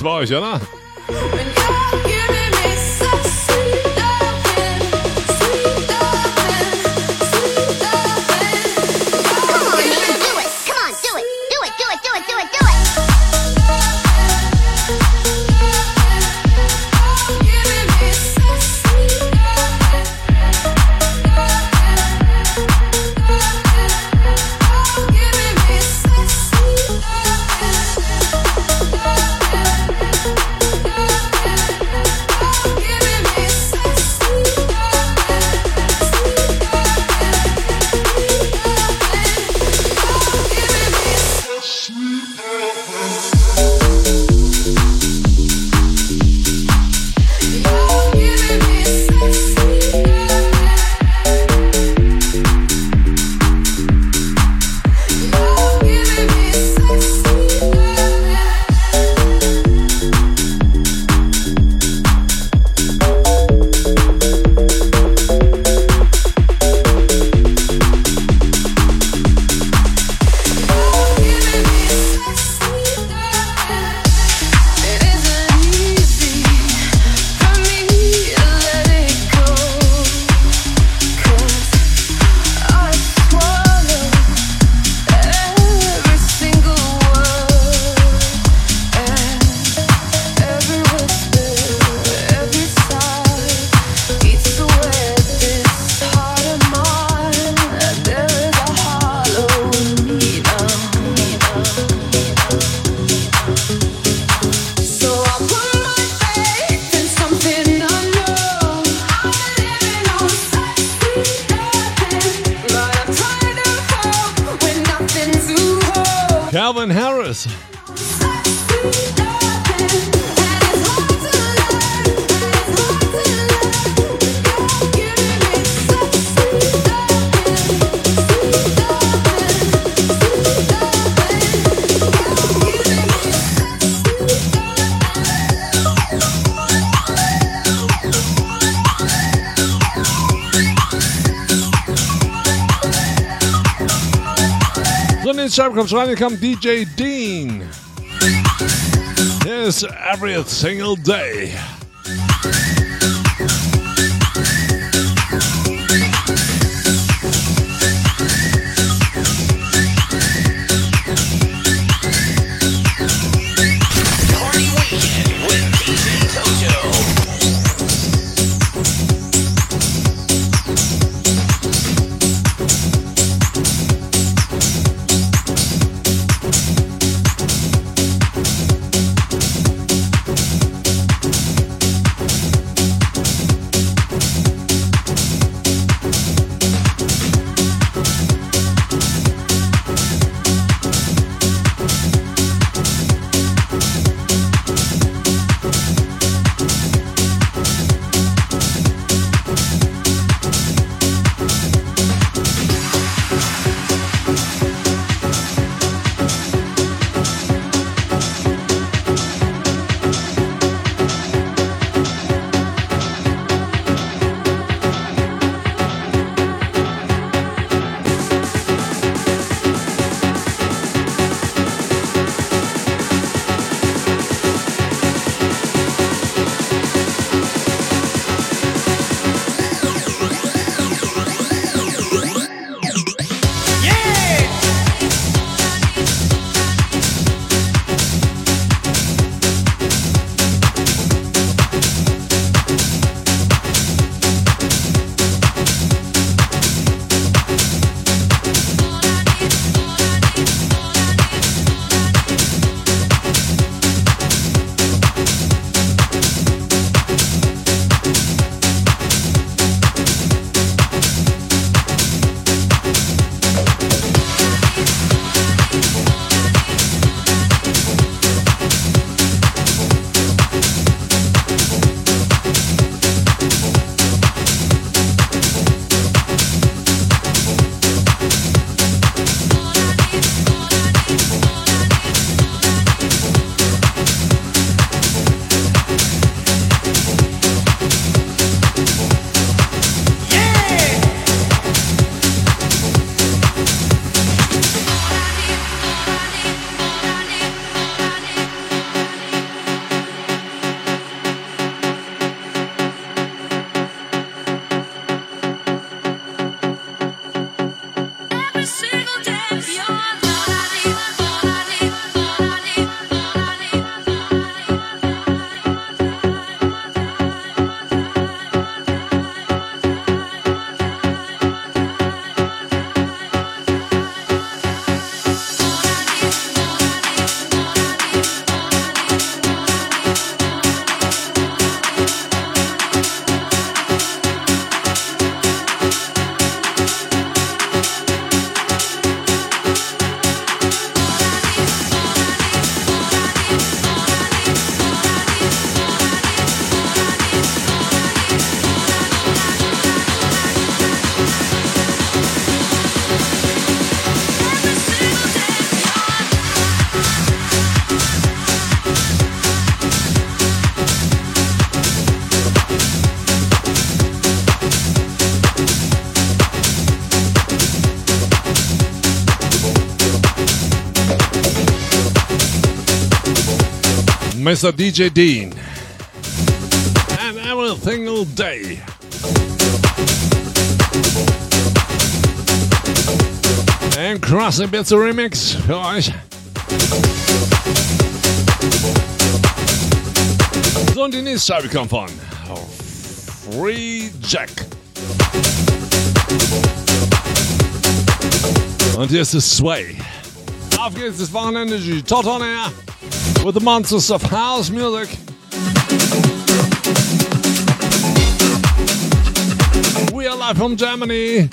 Speaker 4: 不好意思啊。trying to
Speaker 20: come
Speaker 5: DJ Dean. Here's every single day. Mr. DJ Dean. And every single day. And Crossing Bits Remix für euch. So, und die nächste Scheibe kommt Free Jack. Und hier ist es Sway. Auf geht's, das die Tot on Air with the monsters of house music. We are live from Germany.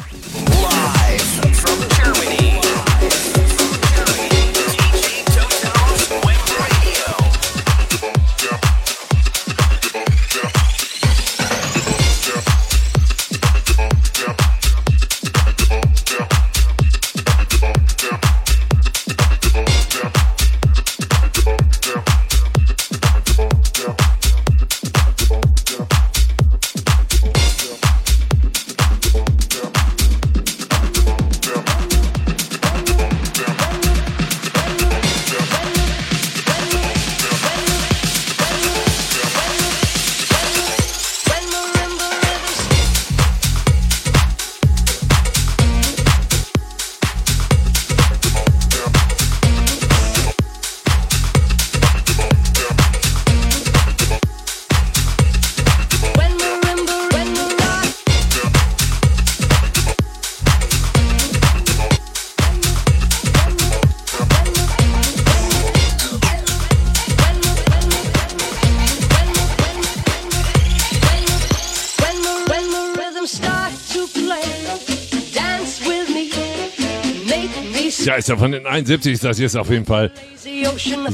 Speaker 5: Ist ja von den 71, das hier ist auf jeden Fall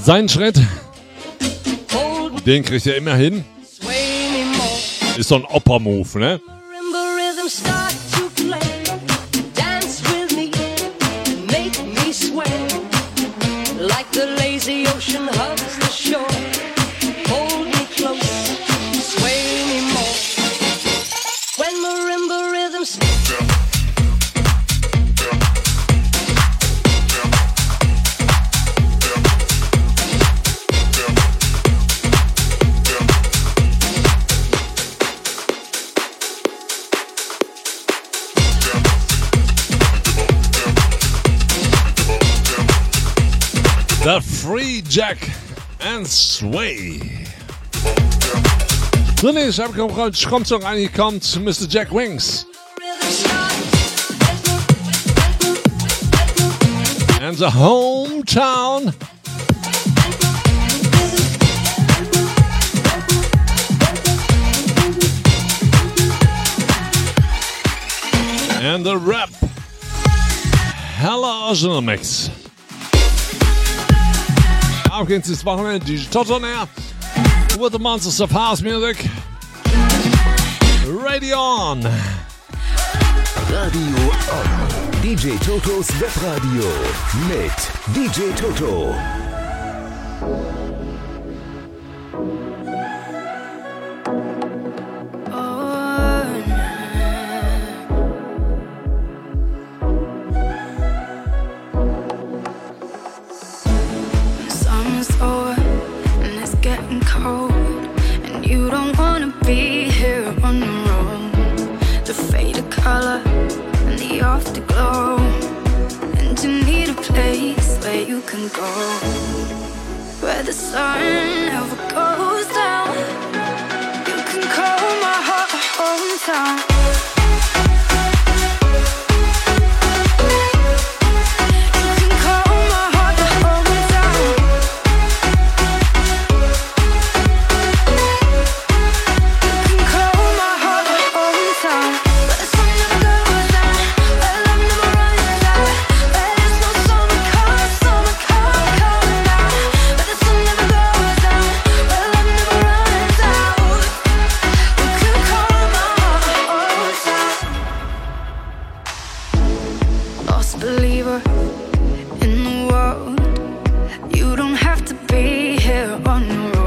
Speaker 5: sein Schritt. Den kriegt er immer hin. Ist so ein Oper-Move, ne? Jack and Sway. Daarna heb ik hem gewoon Schamsong en hier komt Mr. Jack Wings. And the hometown and the rap. Hella awesome mix. Auf geht's ins Wochenende. On air with the monsters of house music. Radio on.
Speaker 11: Radio On. DJ Totos Webradio mit DJ Toto.
Speaker 4: Be here on your own. The faded color and the afterglow, and you need a place where you can go, where the sun never goes down. You can call my heart hometown. Believer in the world. You don't have to be here on your own.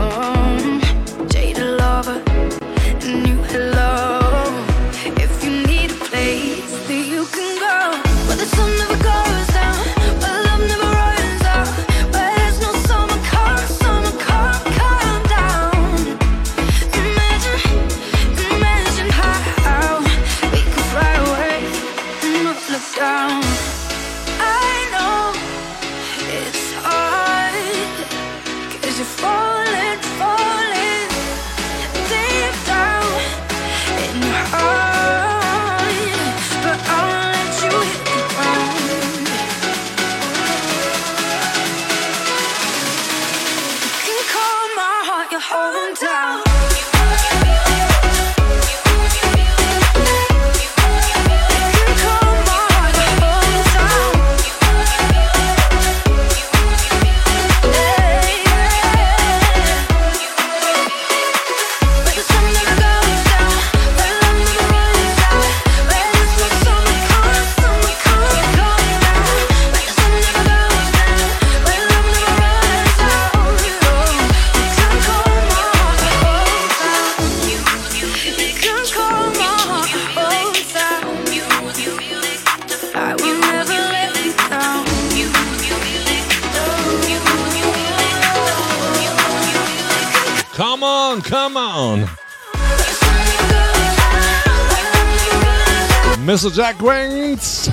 Speaker 5: Mr. Jack Wings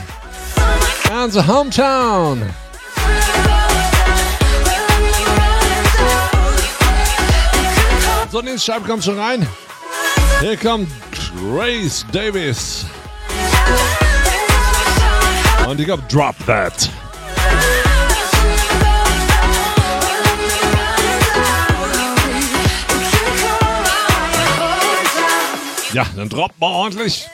Speaker 5: and the hometown. So, nächste Scheibe kommt schon rein. Hier kommt Grace Davis. Und ich glaube, Drop That. Ja, dann droppt mal ordentlich.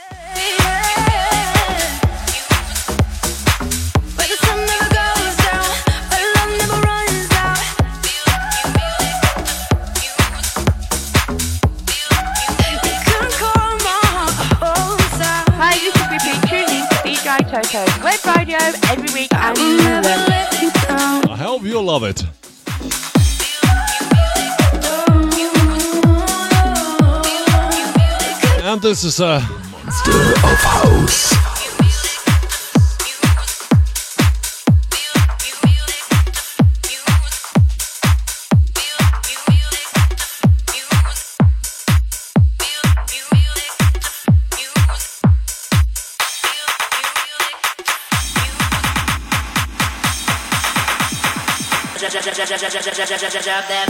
Speaker 5: Love it. And this is a monster of house. job, job, job, job that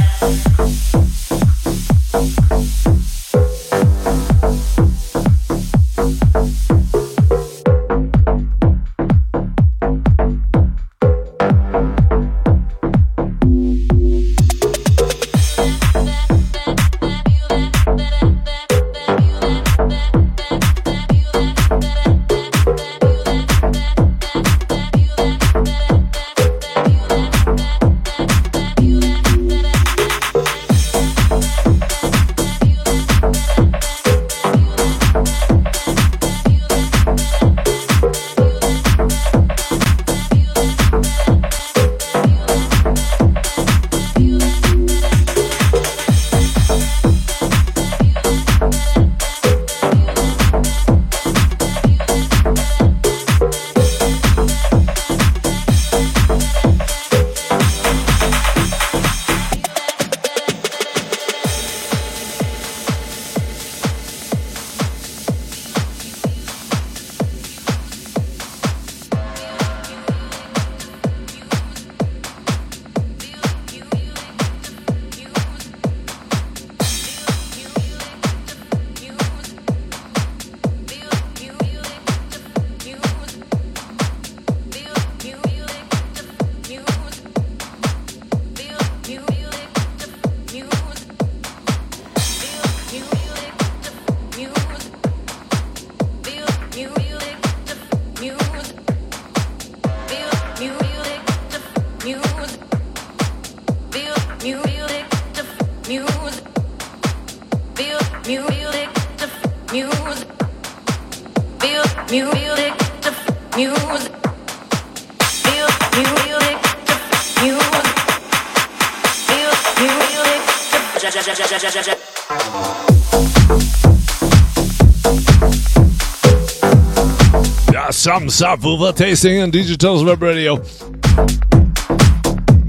Speaker 5: Yeah, some subwoofer tasting in Digital's Web Radio.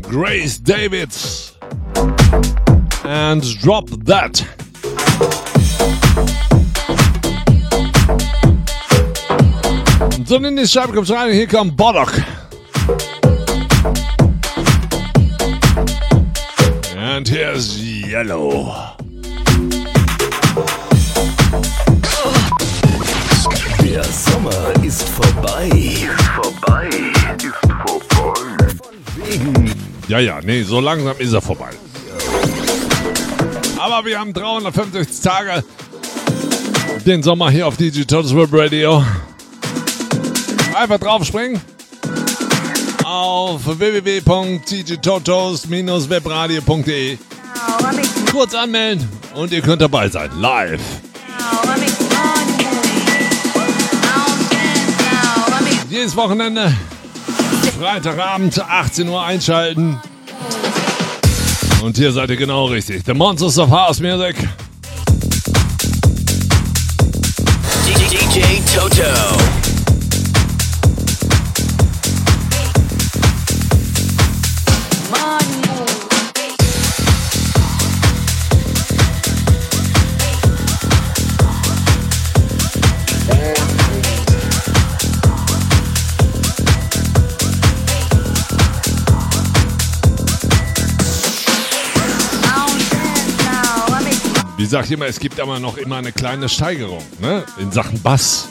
Speaker 5: Grace Davids. And drop that. So, in die Scheibe kommt rein. Hier kommt Boddock. And here's Yellow.
Speaker 11: Der Sommer ist vorbei. Vorbei. Ist vorbei. Wegen.
Speaker 5: Ja, ja, nee, so langsam ist er vorbei. Aber wir haben 350 Tage den Sommer hier auf Digital's Web Radio. Einfach draufspringen auf www.digitotos-webradio.de Kurz anmelden und ihr könnt dabei sein. Live. Jedes Wochenende, Freitagabend, 18 Uhr einschalten. Und hier seid ihr genau richtig. The Monsters of House Music.
Speaker 11: DJ Toto.
Speaker 5: Ich immer, es gibt aber noch immer eine kleine Steigerung ne? in Sachen Bass.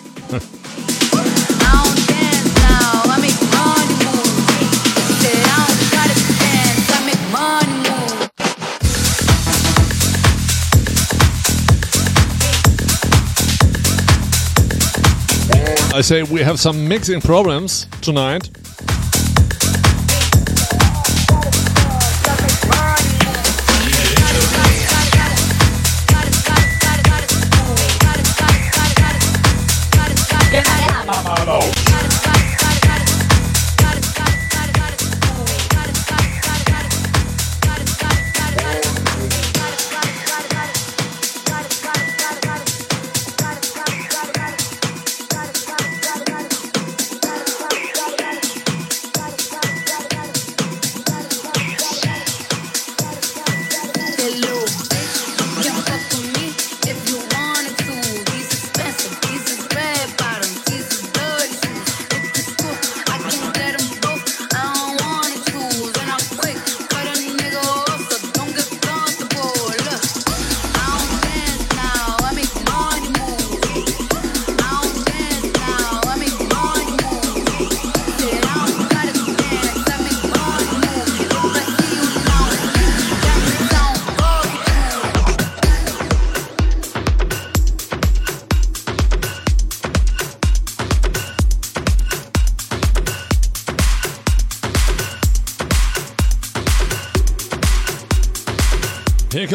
Speaker 5: I say we have some mixing problems tonight.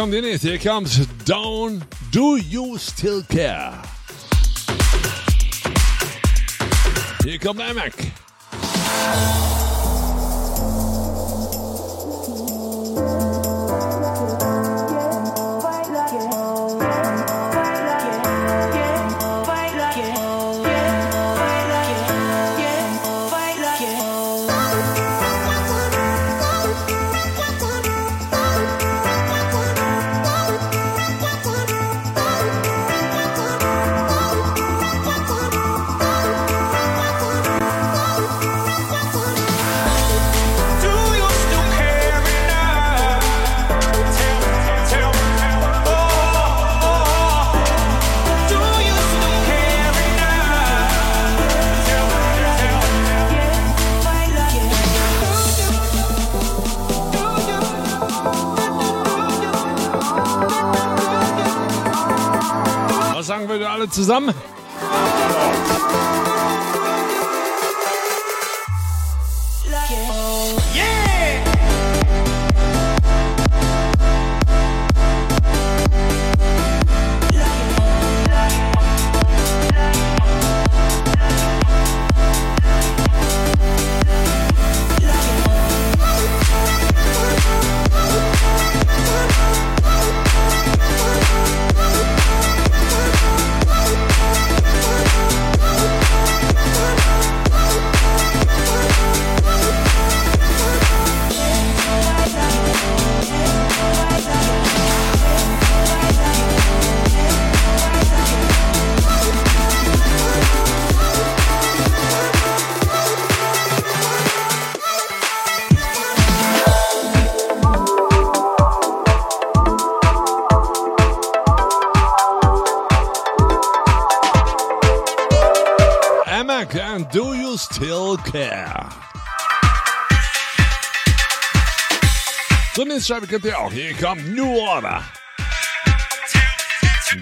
Speaker 5: welcome in it. Here comes Down. Do You Still Care? Here kommt Amac. Zusammen? Care? So, nächste Scheibe kennt ihr auch. Hier kommt New Order.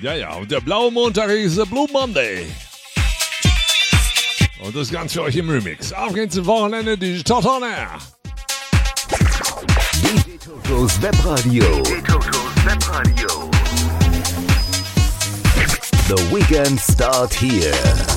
Speaker 5: Ja, ja, und der blaue Montag ist der Blue Monday. Und das Ganze für euch im Remix. Auf geht's zum Wochenende, die Total Air.
Speaker 11: DJ Totos Webradio. DJ Totos Webradio. The weekend start here.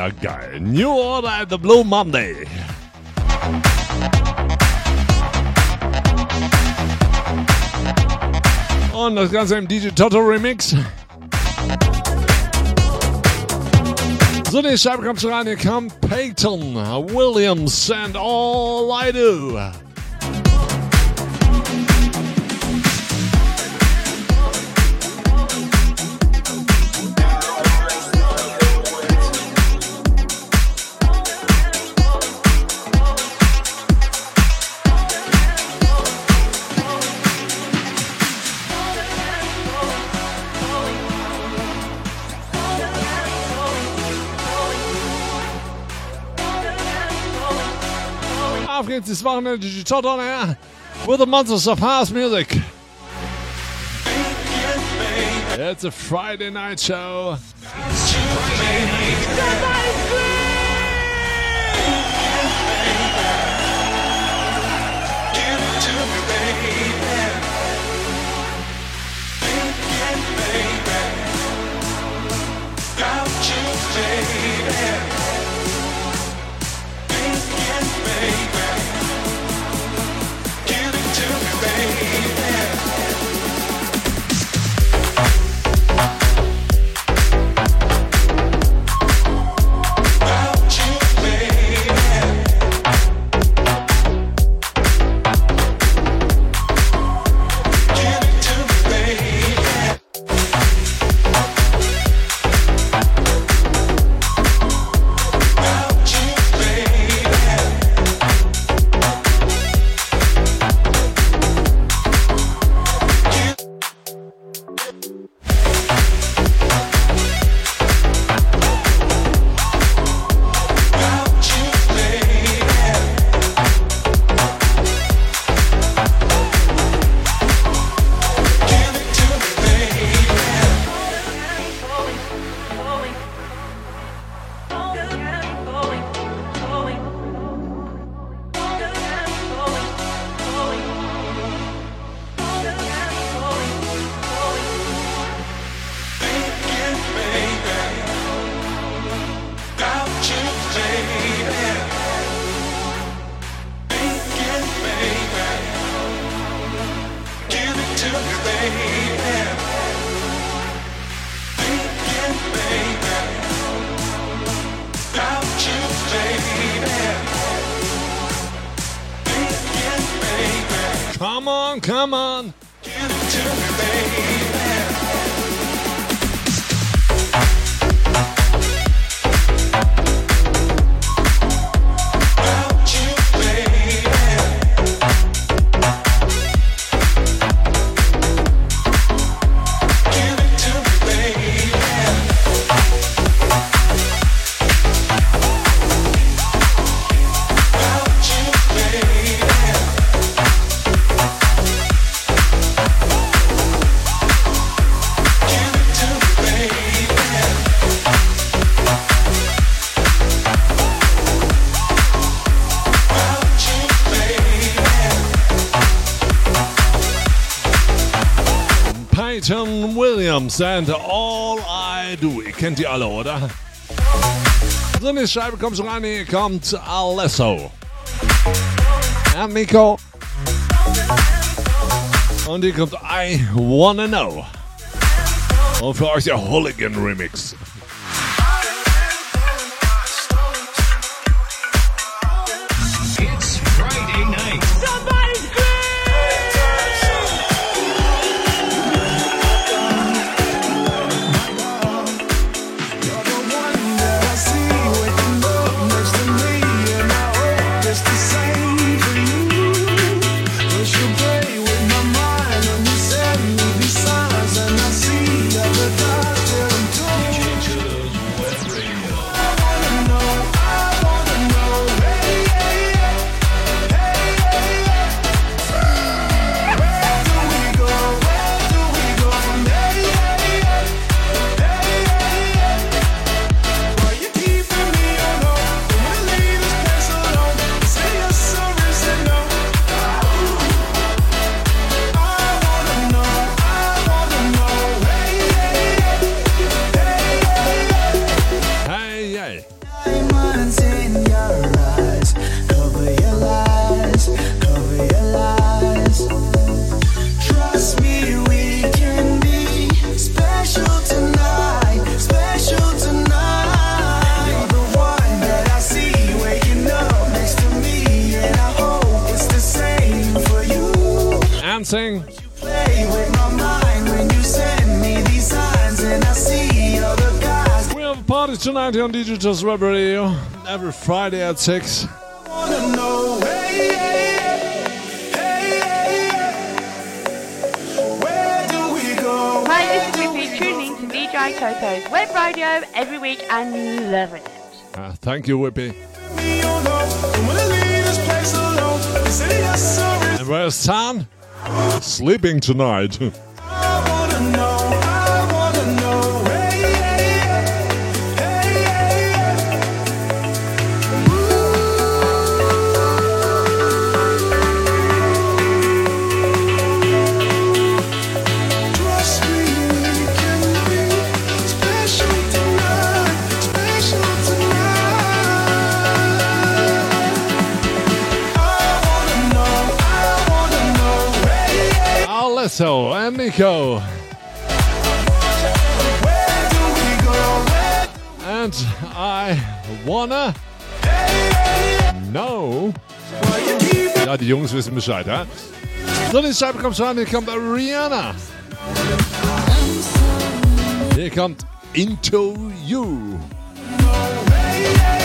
Speaker 5: Wieder geil. New Order the Blue Monday. Und das Ganze im DJ Toto Remix. So, die Scheibe kommt rein. Hier kommt Peyton Williams and All I Do. Tot on Air with the Monsters of House Music. It's a Friday night show. And All I Do. Ihr kennt die alle, oder? So, nächste Scheibe kommt schon rein. Hier kommt Alesso. Ja, Nico. Und hier kommt I Wanna Know. Und für euch der Hooligan Remix.
Speaker 6: dancing. We
Speaker 4: have a party tonight on Digital's Web Radio every Friday at 6.
Speaker 12: DJ Coco's web radio every week and loving it.
Speaker 4: Uh, thank you, Whippy. And where's Tan? sleeping tonight. [laughs] Lasso and And I wanna know. Ja, die Jungs wissen Bescheid, ha? So, die Scheibe kommt schon an. Hier kommt Rihanna. Hier kommt Into You.
Speaker 21: No
Speaker 4: way, yeah.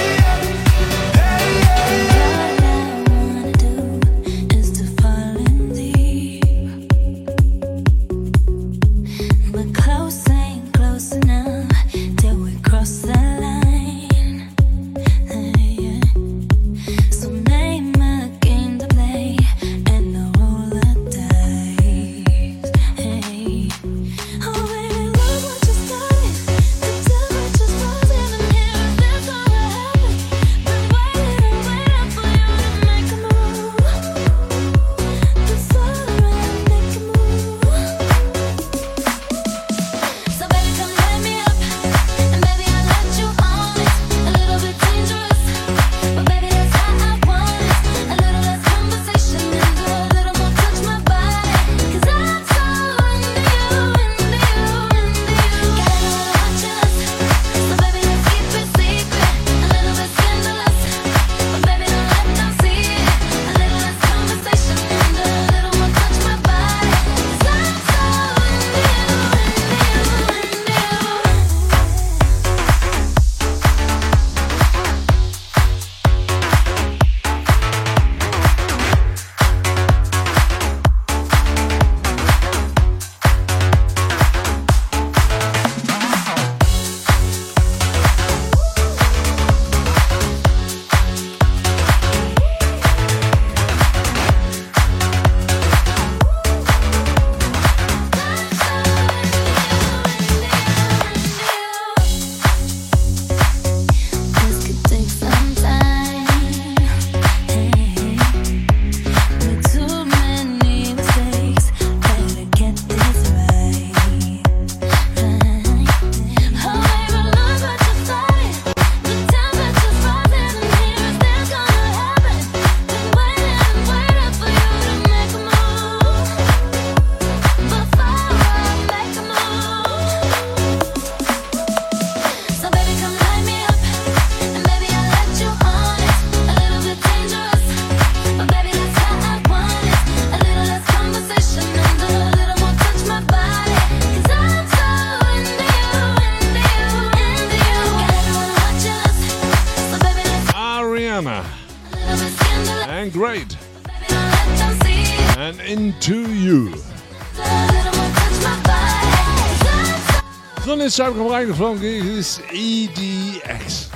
Speaker 4: Cyber Combined Funk is EDX.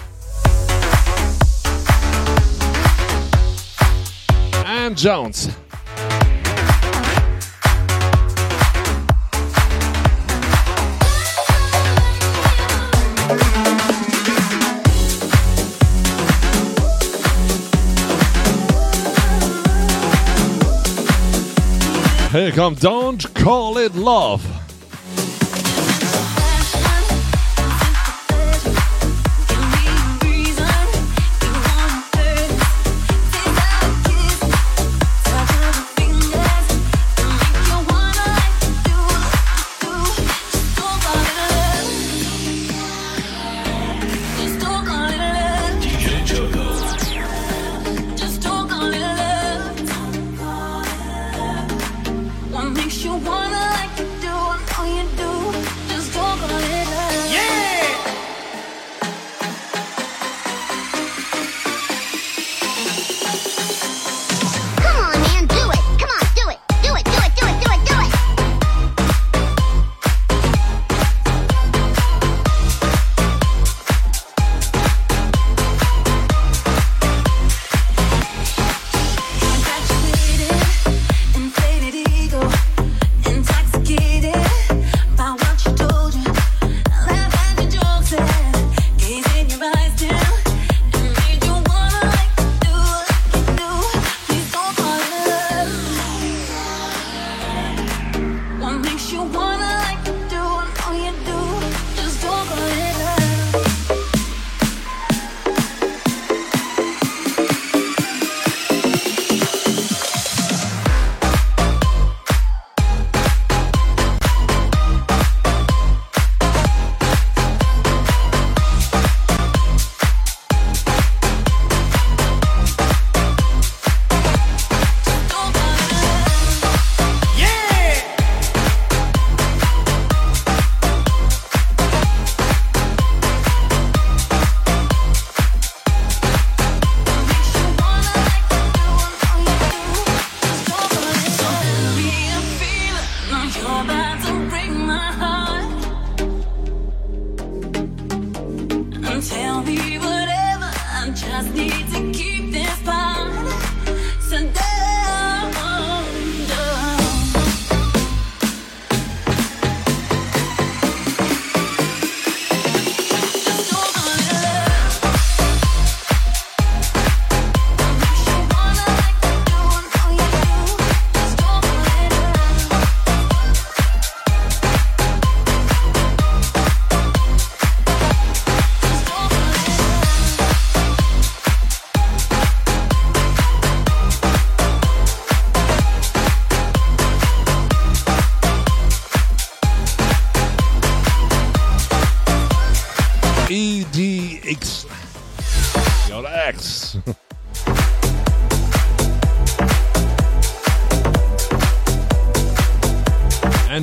Speaker 4: And Jones. Here comes Don't Call It Love.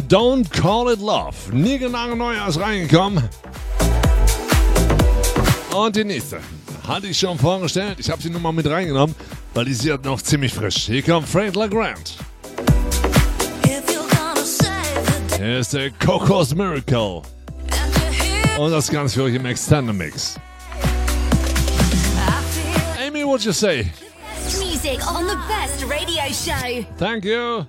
Speaker 4: Don't Call It Love. Nie Lange neu ist reingekommen. Und die nächste hatte ich schon vorgestellt. Ich habe sie nur mal mit reingenommen, weil die ist ja noch ziemlich frisch. Hier kommt Frank LeGrand. Hier ist der Cocos Miracle. Und das Ganze für euch im Extended Mix. Amy, what you say?
Speaker 7: Music on the best radio show.
Speaker 4: Thank you.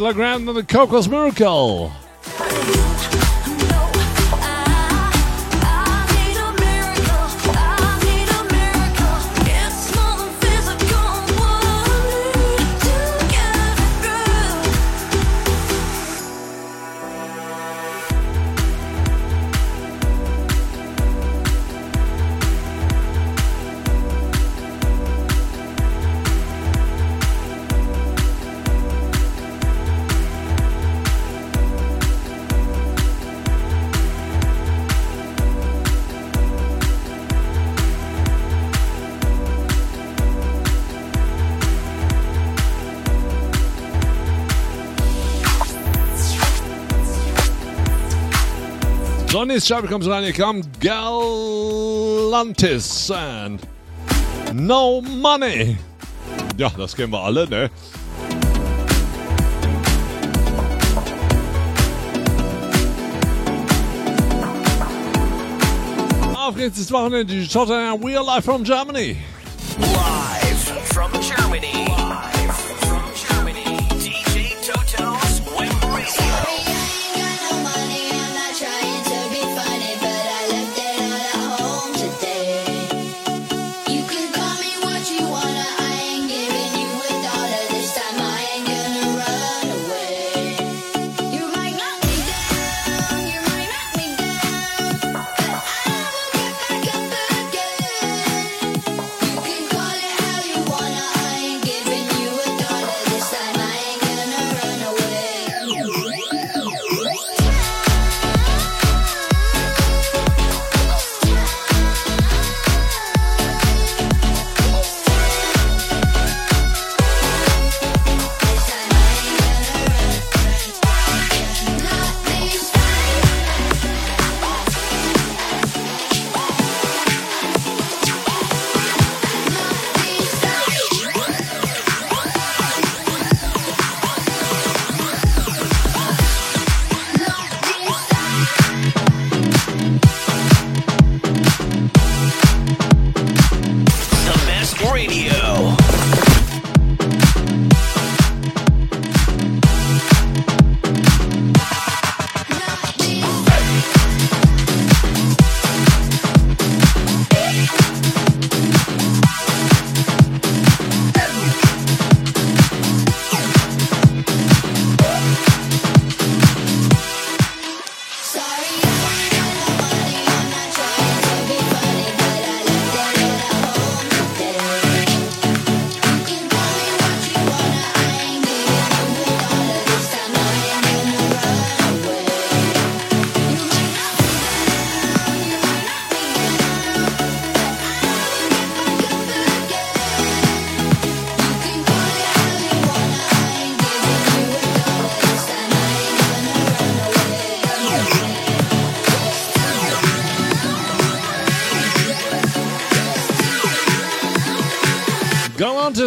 Speaker 4: Legrand and the Cocos Miracle. Miss comes around, here come Galantis and No Money. Ja, das kennen wir alle, ne? Auf geht's das Wochenende, Tottenham Real live from Germany.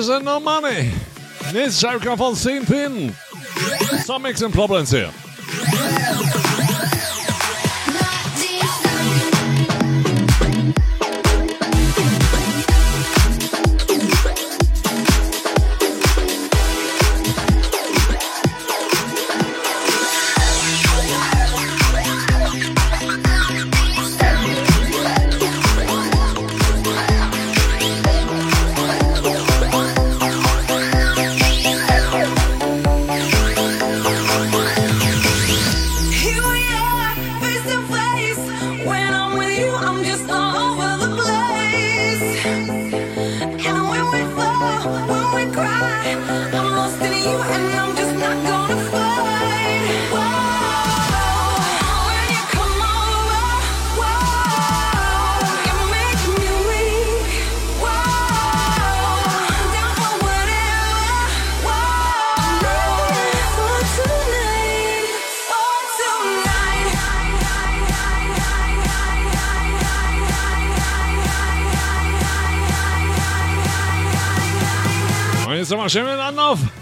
Speaker 5: matches and no money. Nils Sharkov on same pin. Some mixing problems here.
Speaker 4: love.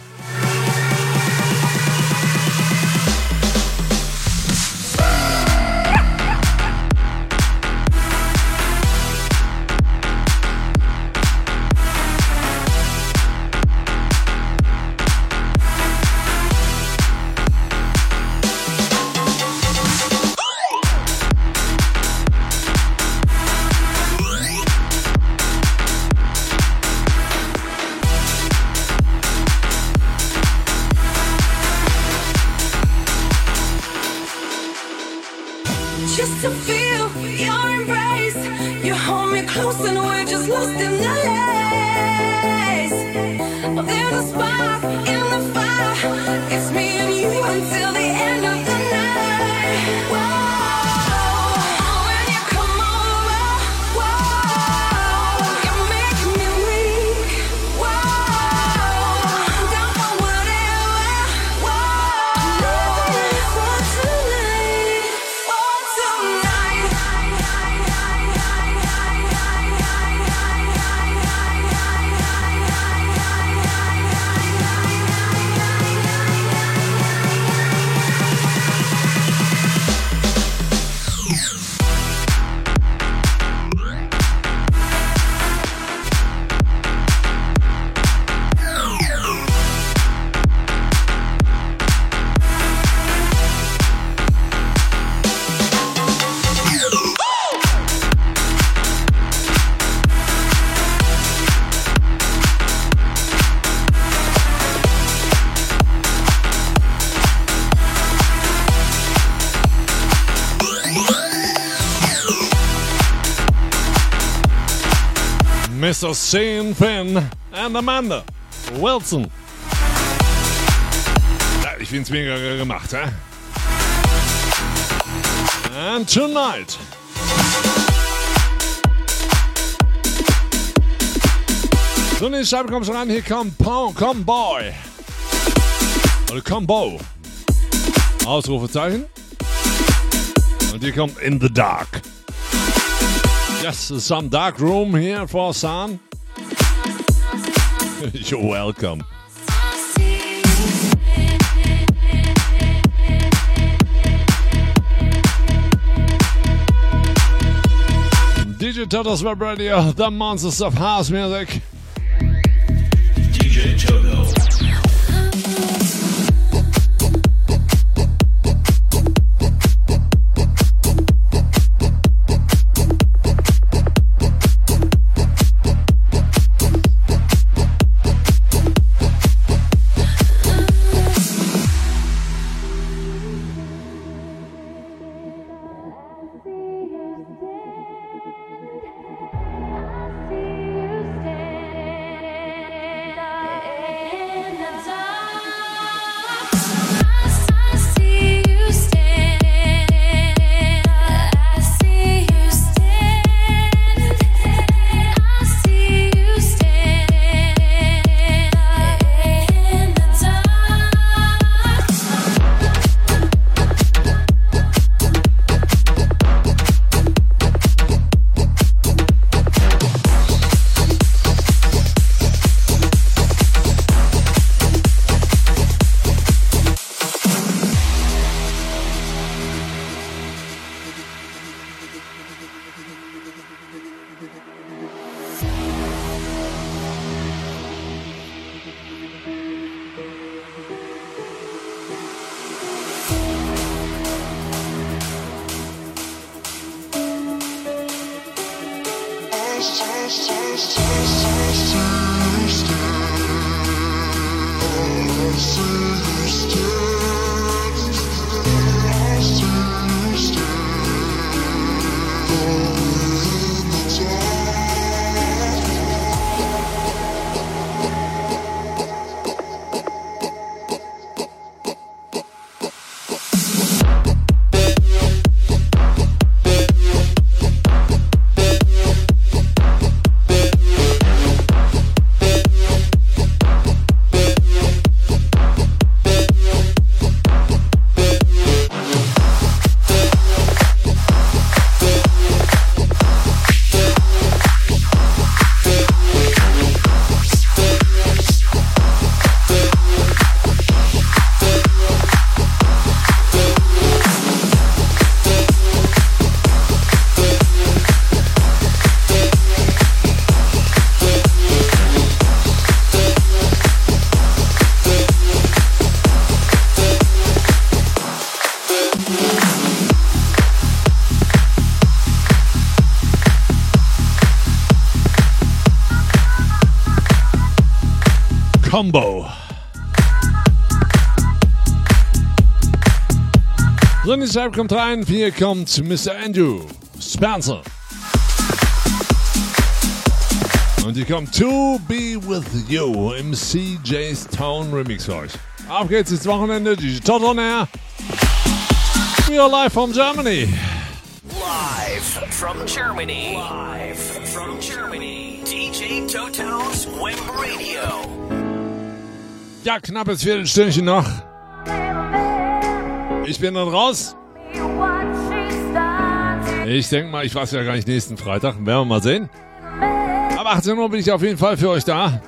Speaker 5: Mr. Shane Finn and Amanda Wilson. Ich find's mega gemacht, hä? And tonight. So, nächste Scheibe kommt schon ran. Hier kommt Pong, Comboy. Oder Combo. Ausrufezeichen. Und hier kommt In the Dark. Yes, some dark room here for San. [laughs] You're welcome. Toto's Web Radio, the monsters of house music.
Speaker 4: Stripe kommt rein, hier kommt Mr. Andrew Spencer. Und hier kommt To Be With You im CJ's Town Remix für euch. Auf geht's ins Wochenende, die Tot on Air. We are live from Germany.
Speaker 17: Live from Germany. Live from Germany. DJ Toto's Web Radio.
Speaker 4: Ja, knappes Viertelstündchen noch. Ich bin dann raus. Ich denke mal, ich weiß ja gar nicht nächsten Freitag. Werden wir mal sehen. Ab 18 Uhr bin ich auf jeden Fall für euch da.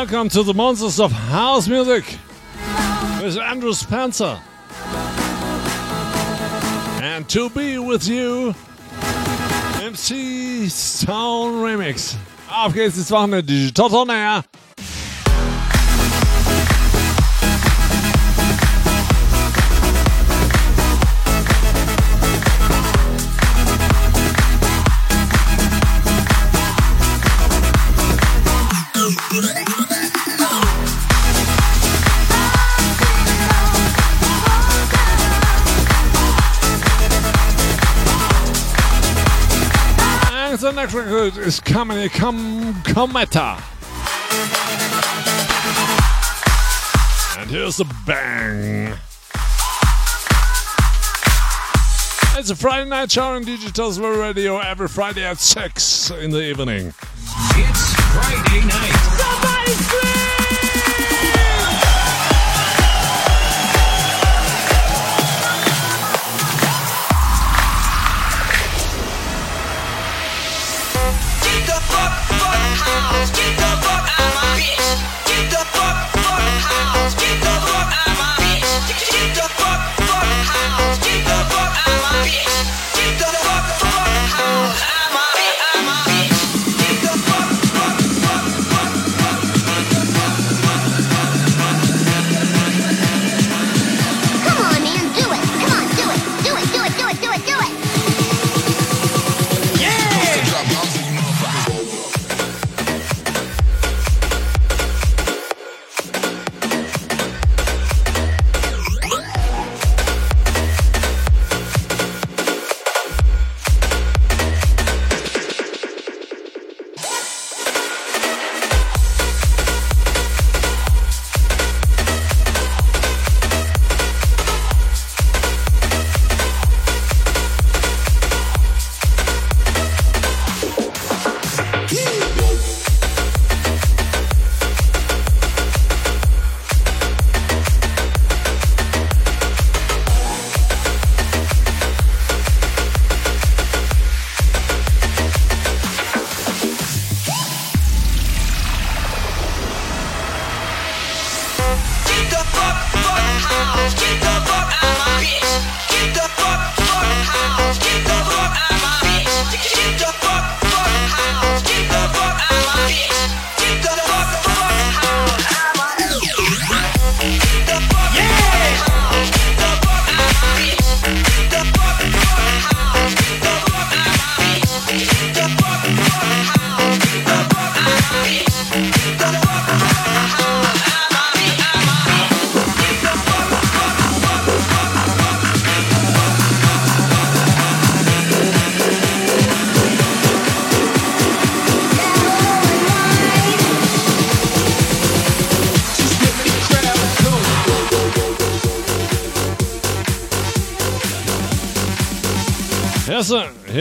Speaker 4: Welcome to the Monsters of House Music with Andrew Spencer. And to be with you, MC Sound Remix. Auf geht's ins Wochenende, Tot on Air. the next record is coming, come, Cometa.
Speaker 5: And here's a bang. It's a Friday night show on Digital Radio every Friday at 6 in the evening.
Speaker 17: It's Friday night.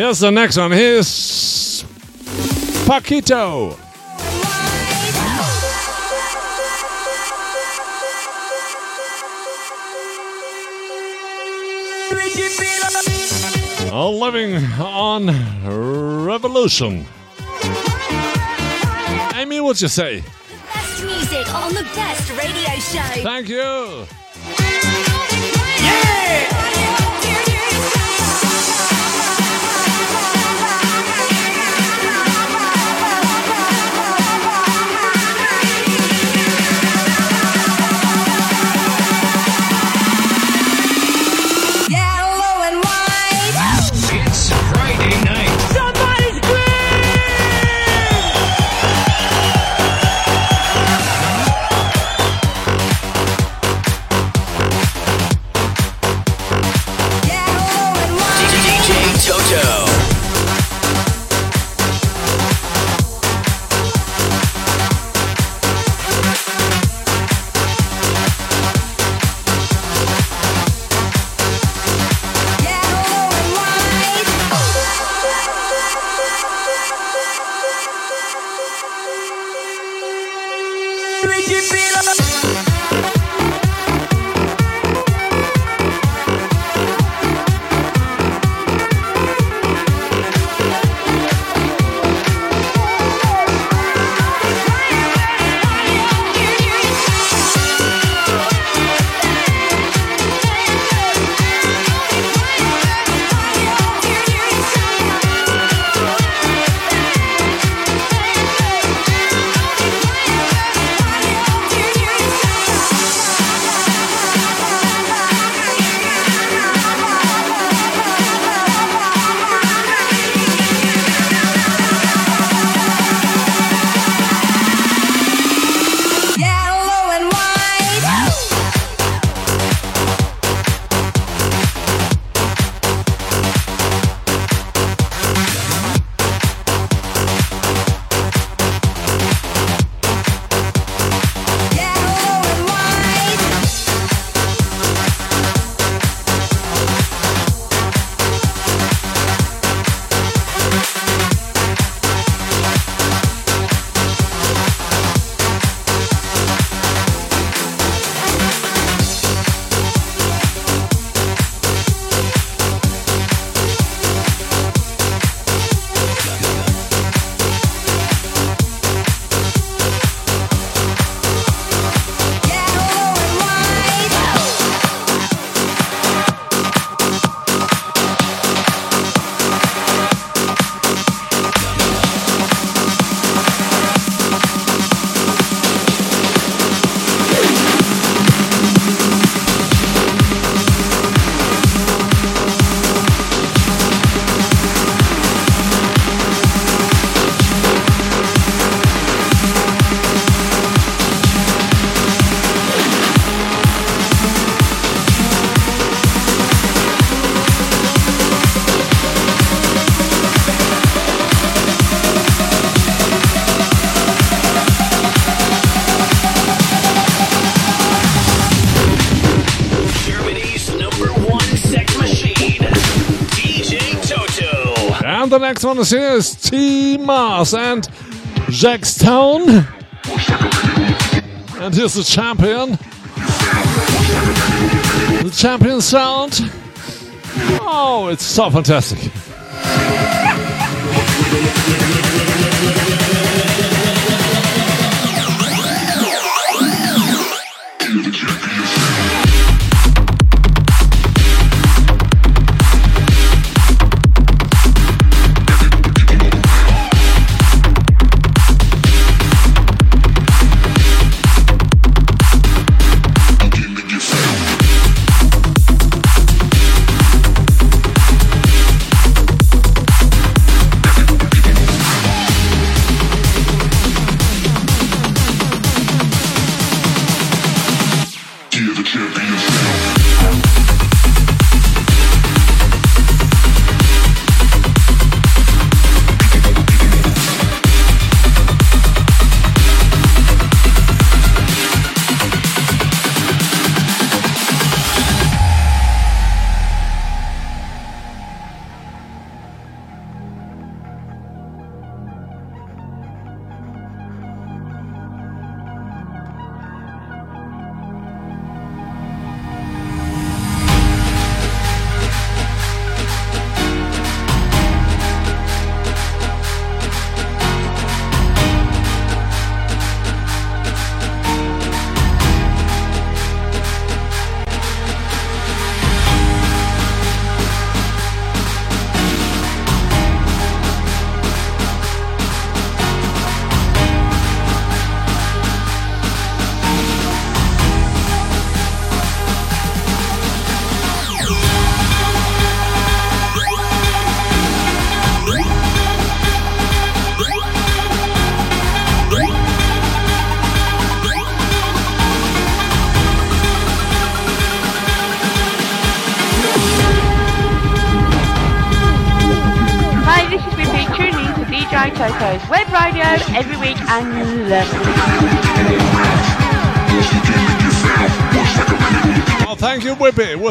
Speaker 5: Here's the next one. Here's Paquito. Living on Revolution. Amy, what you say?
Speaker 22: Best music on the best radio show.
Speaker 5: Thank you. Next one is here is T Mars and Jack Stone. And here's the champion. The champion sound. Oh, it's so fantastic.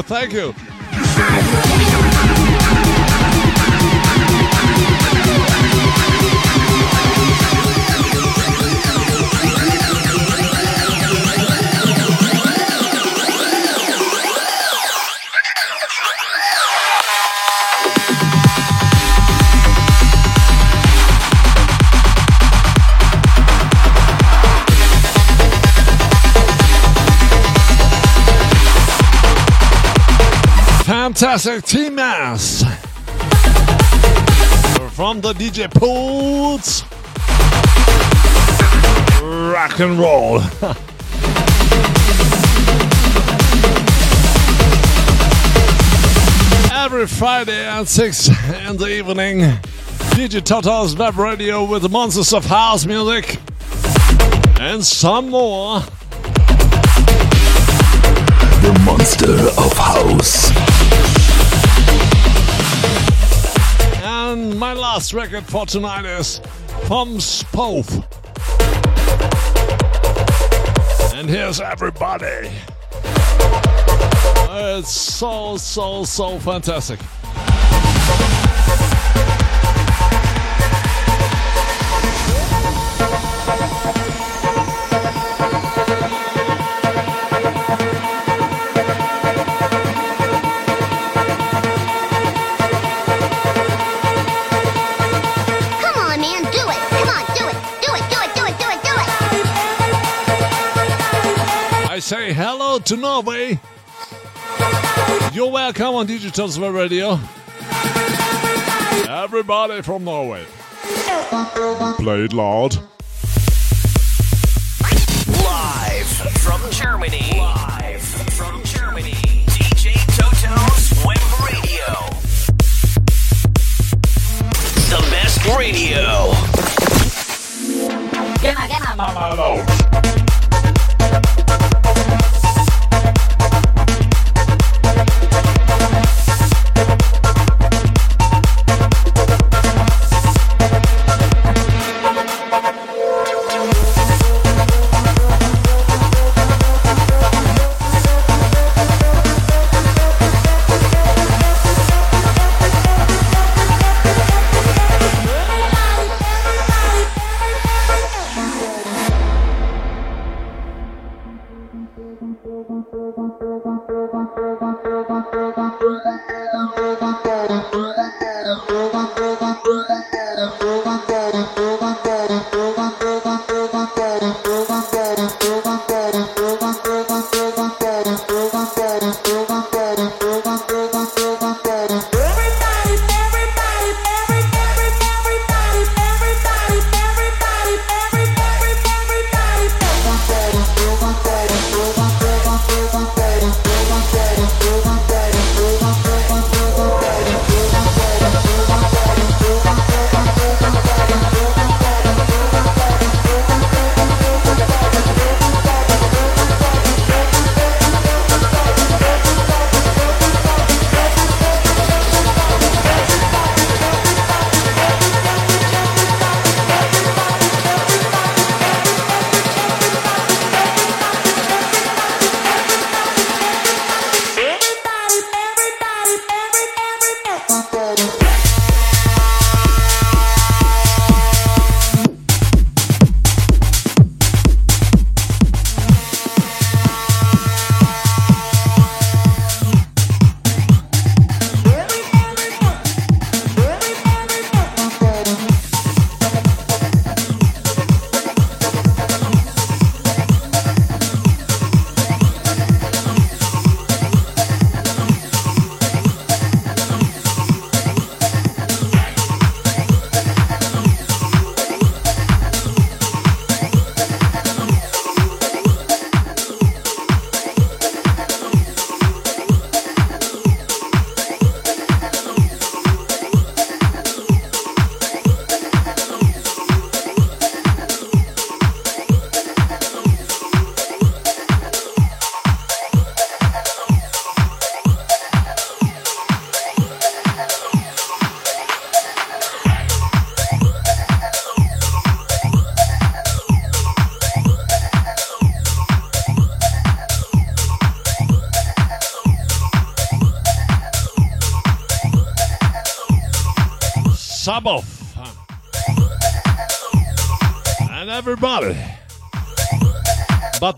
Speaker 5: Thank you. Fantastic Team Mass from the DJ Pools. Rock and roll. [laughs] Every Friday at 6 in the evening, DJ Toto's web radio with the monsters of house music and some more.
Speaker 11: The monster of house.
Speaker 5: Last record for tonight is from Spove. And here's everybody. It's so, so, so fantastic. Say hello to Norway. You're welcome on Digital Web Radio. Everybody from Norway. Play it loud.
Speaker 17: Live from Germany. Live from Germany. DJ Toto's Web Radio. The best radio.
Speaker 7: Get my, get my.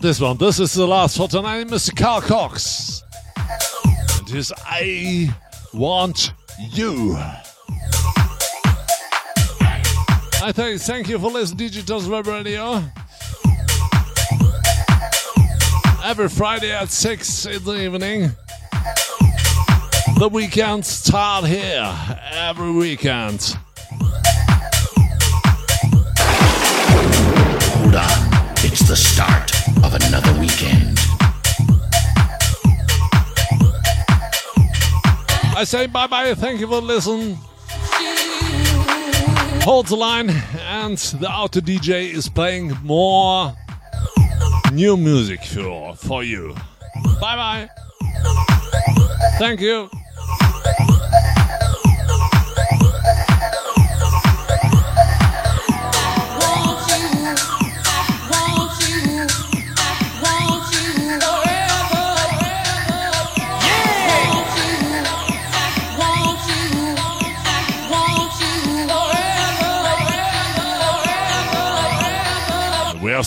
Speaker 5: This one, this is the last for tonight, Mr. Carl Cox. And his I Want You. I thank, thank you for listening to Digital's Web Radio. Every Friday at 6 in the evening. The weekends start here. Every weekend. I say bye bye. Thank you for listening. Hold the line, and the auto DJ is playing more new music for, for you. Bye bye. Thank you.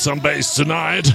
Speaker 5: Some bass tonight.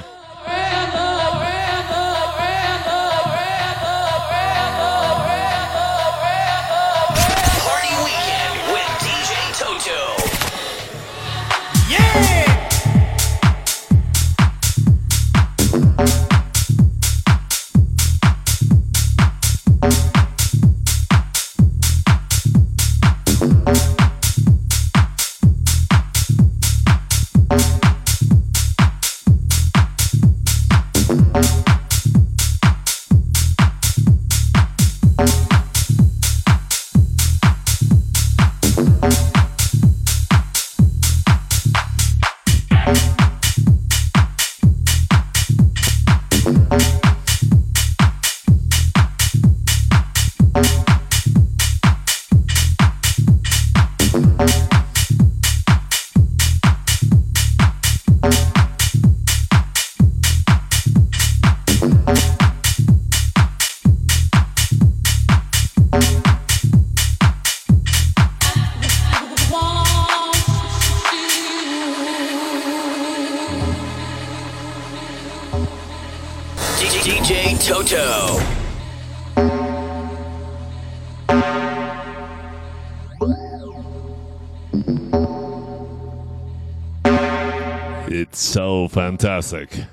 Speaker 5: Fantastic.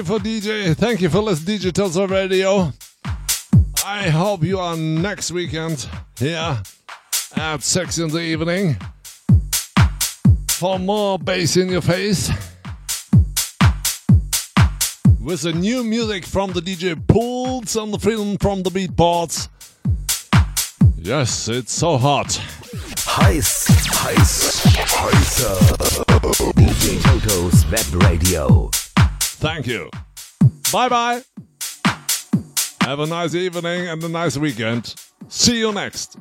Speaker 5: You for DJ. Thank you for listening to Digital Radio. I hope you are next weekend here at 6 in the evening for more bass in your face with the new music from the DJ Pools and the film from the Beatboards. Yes, it's so hot.
Speaker 11: Heiß, heiß, heißer. DJ Toto's Web Radio.
Speaker 5: Thank you. Bye bye. Have a nice evening and a nice weekend. See you next.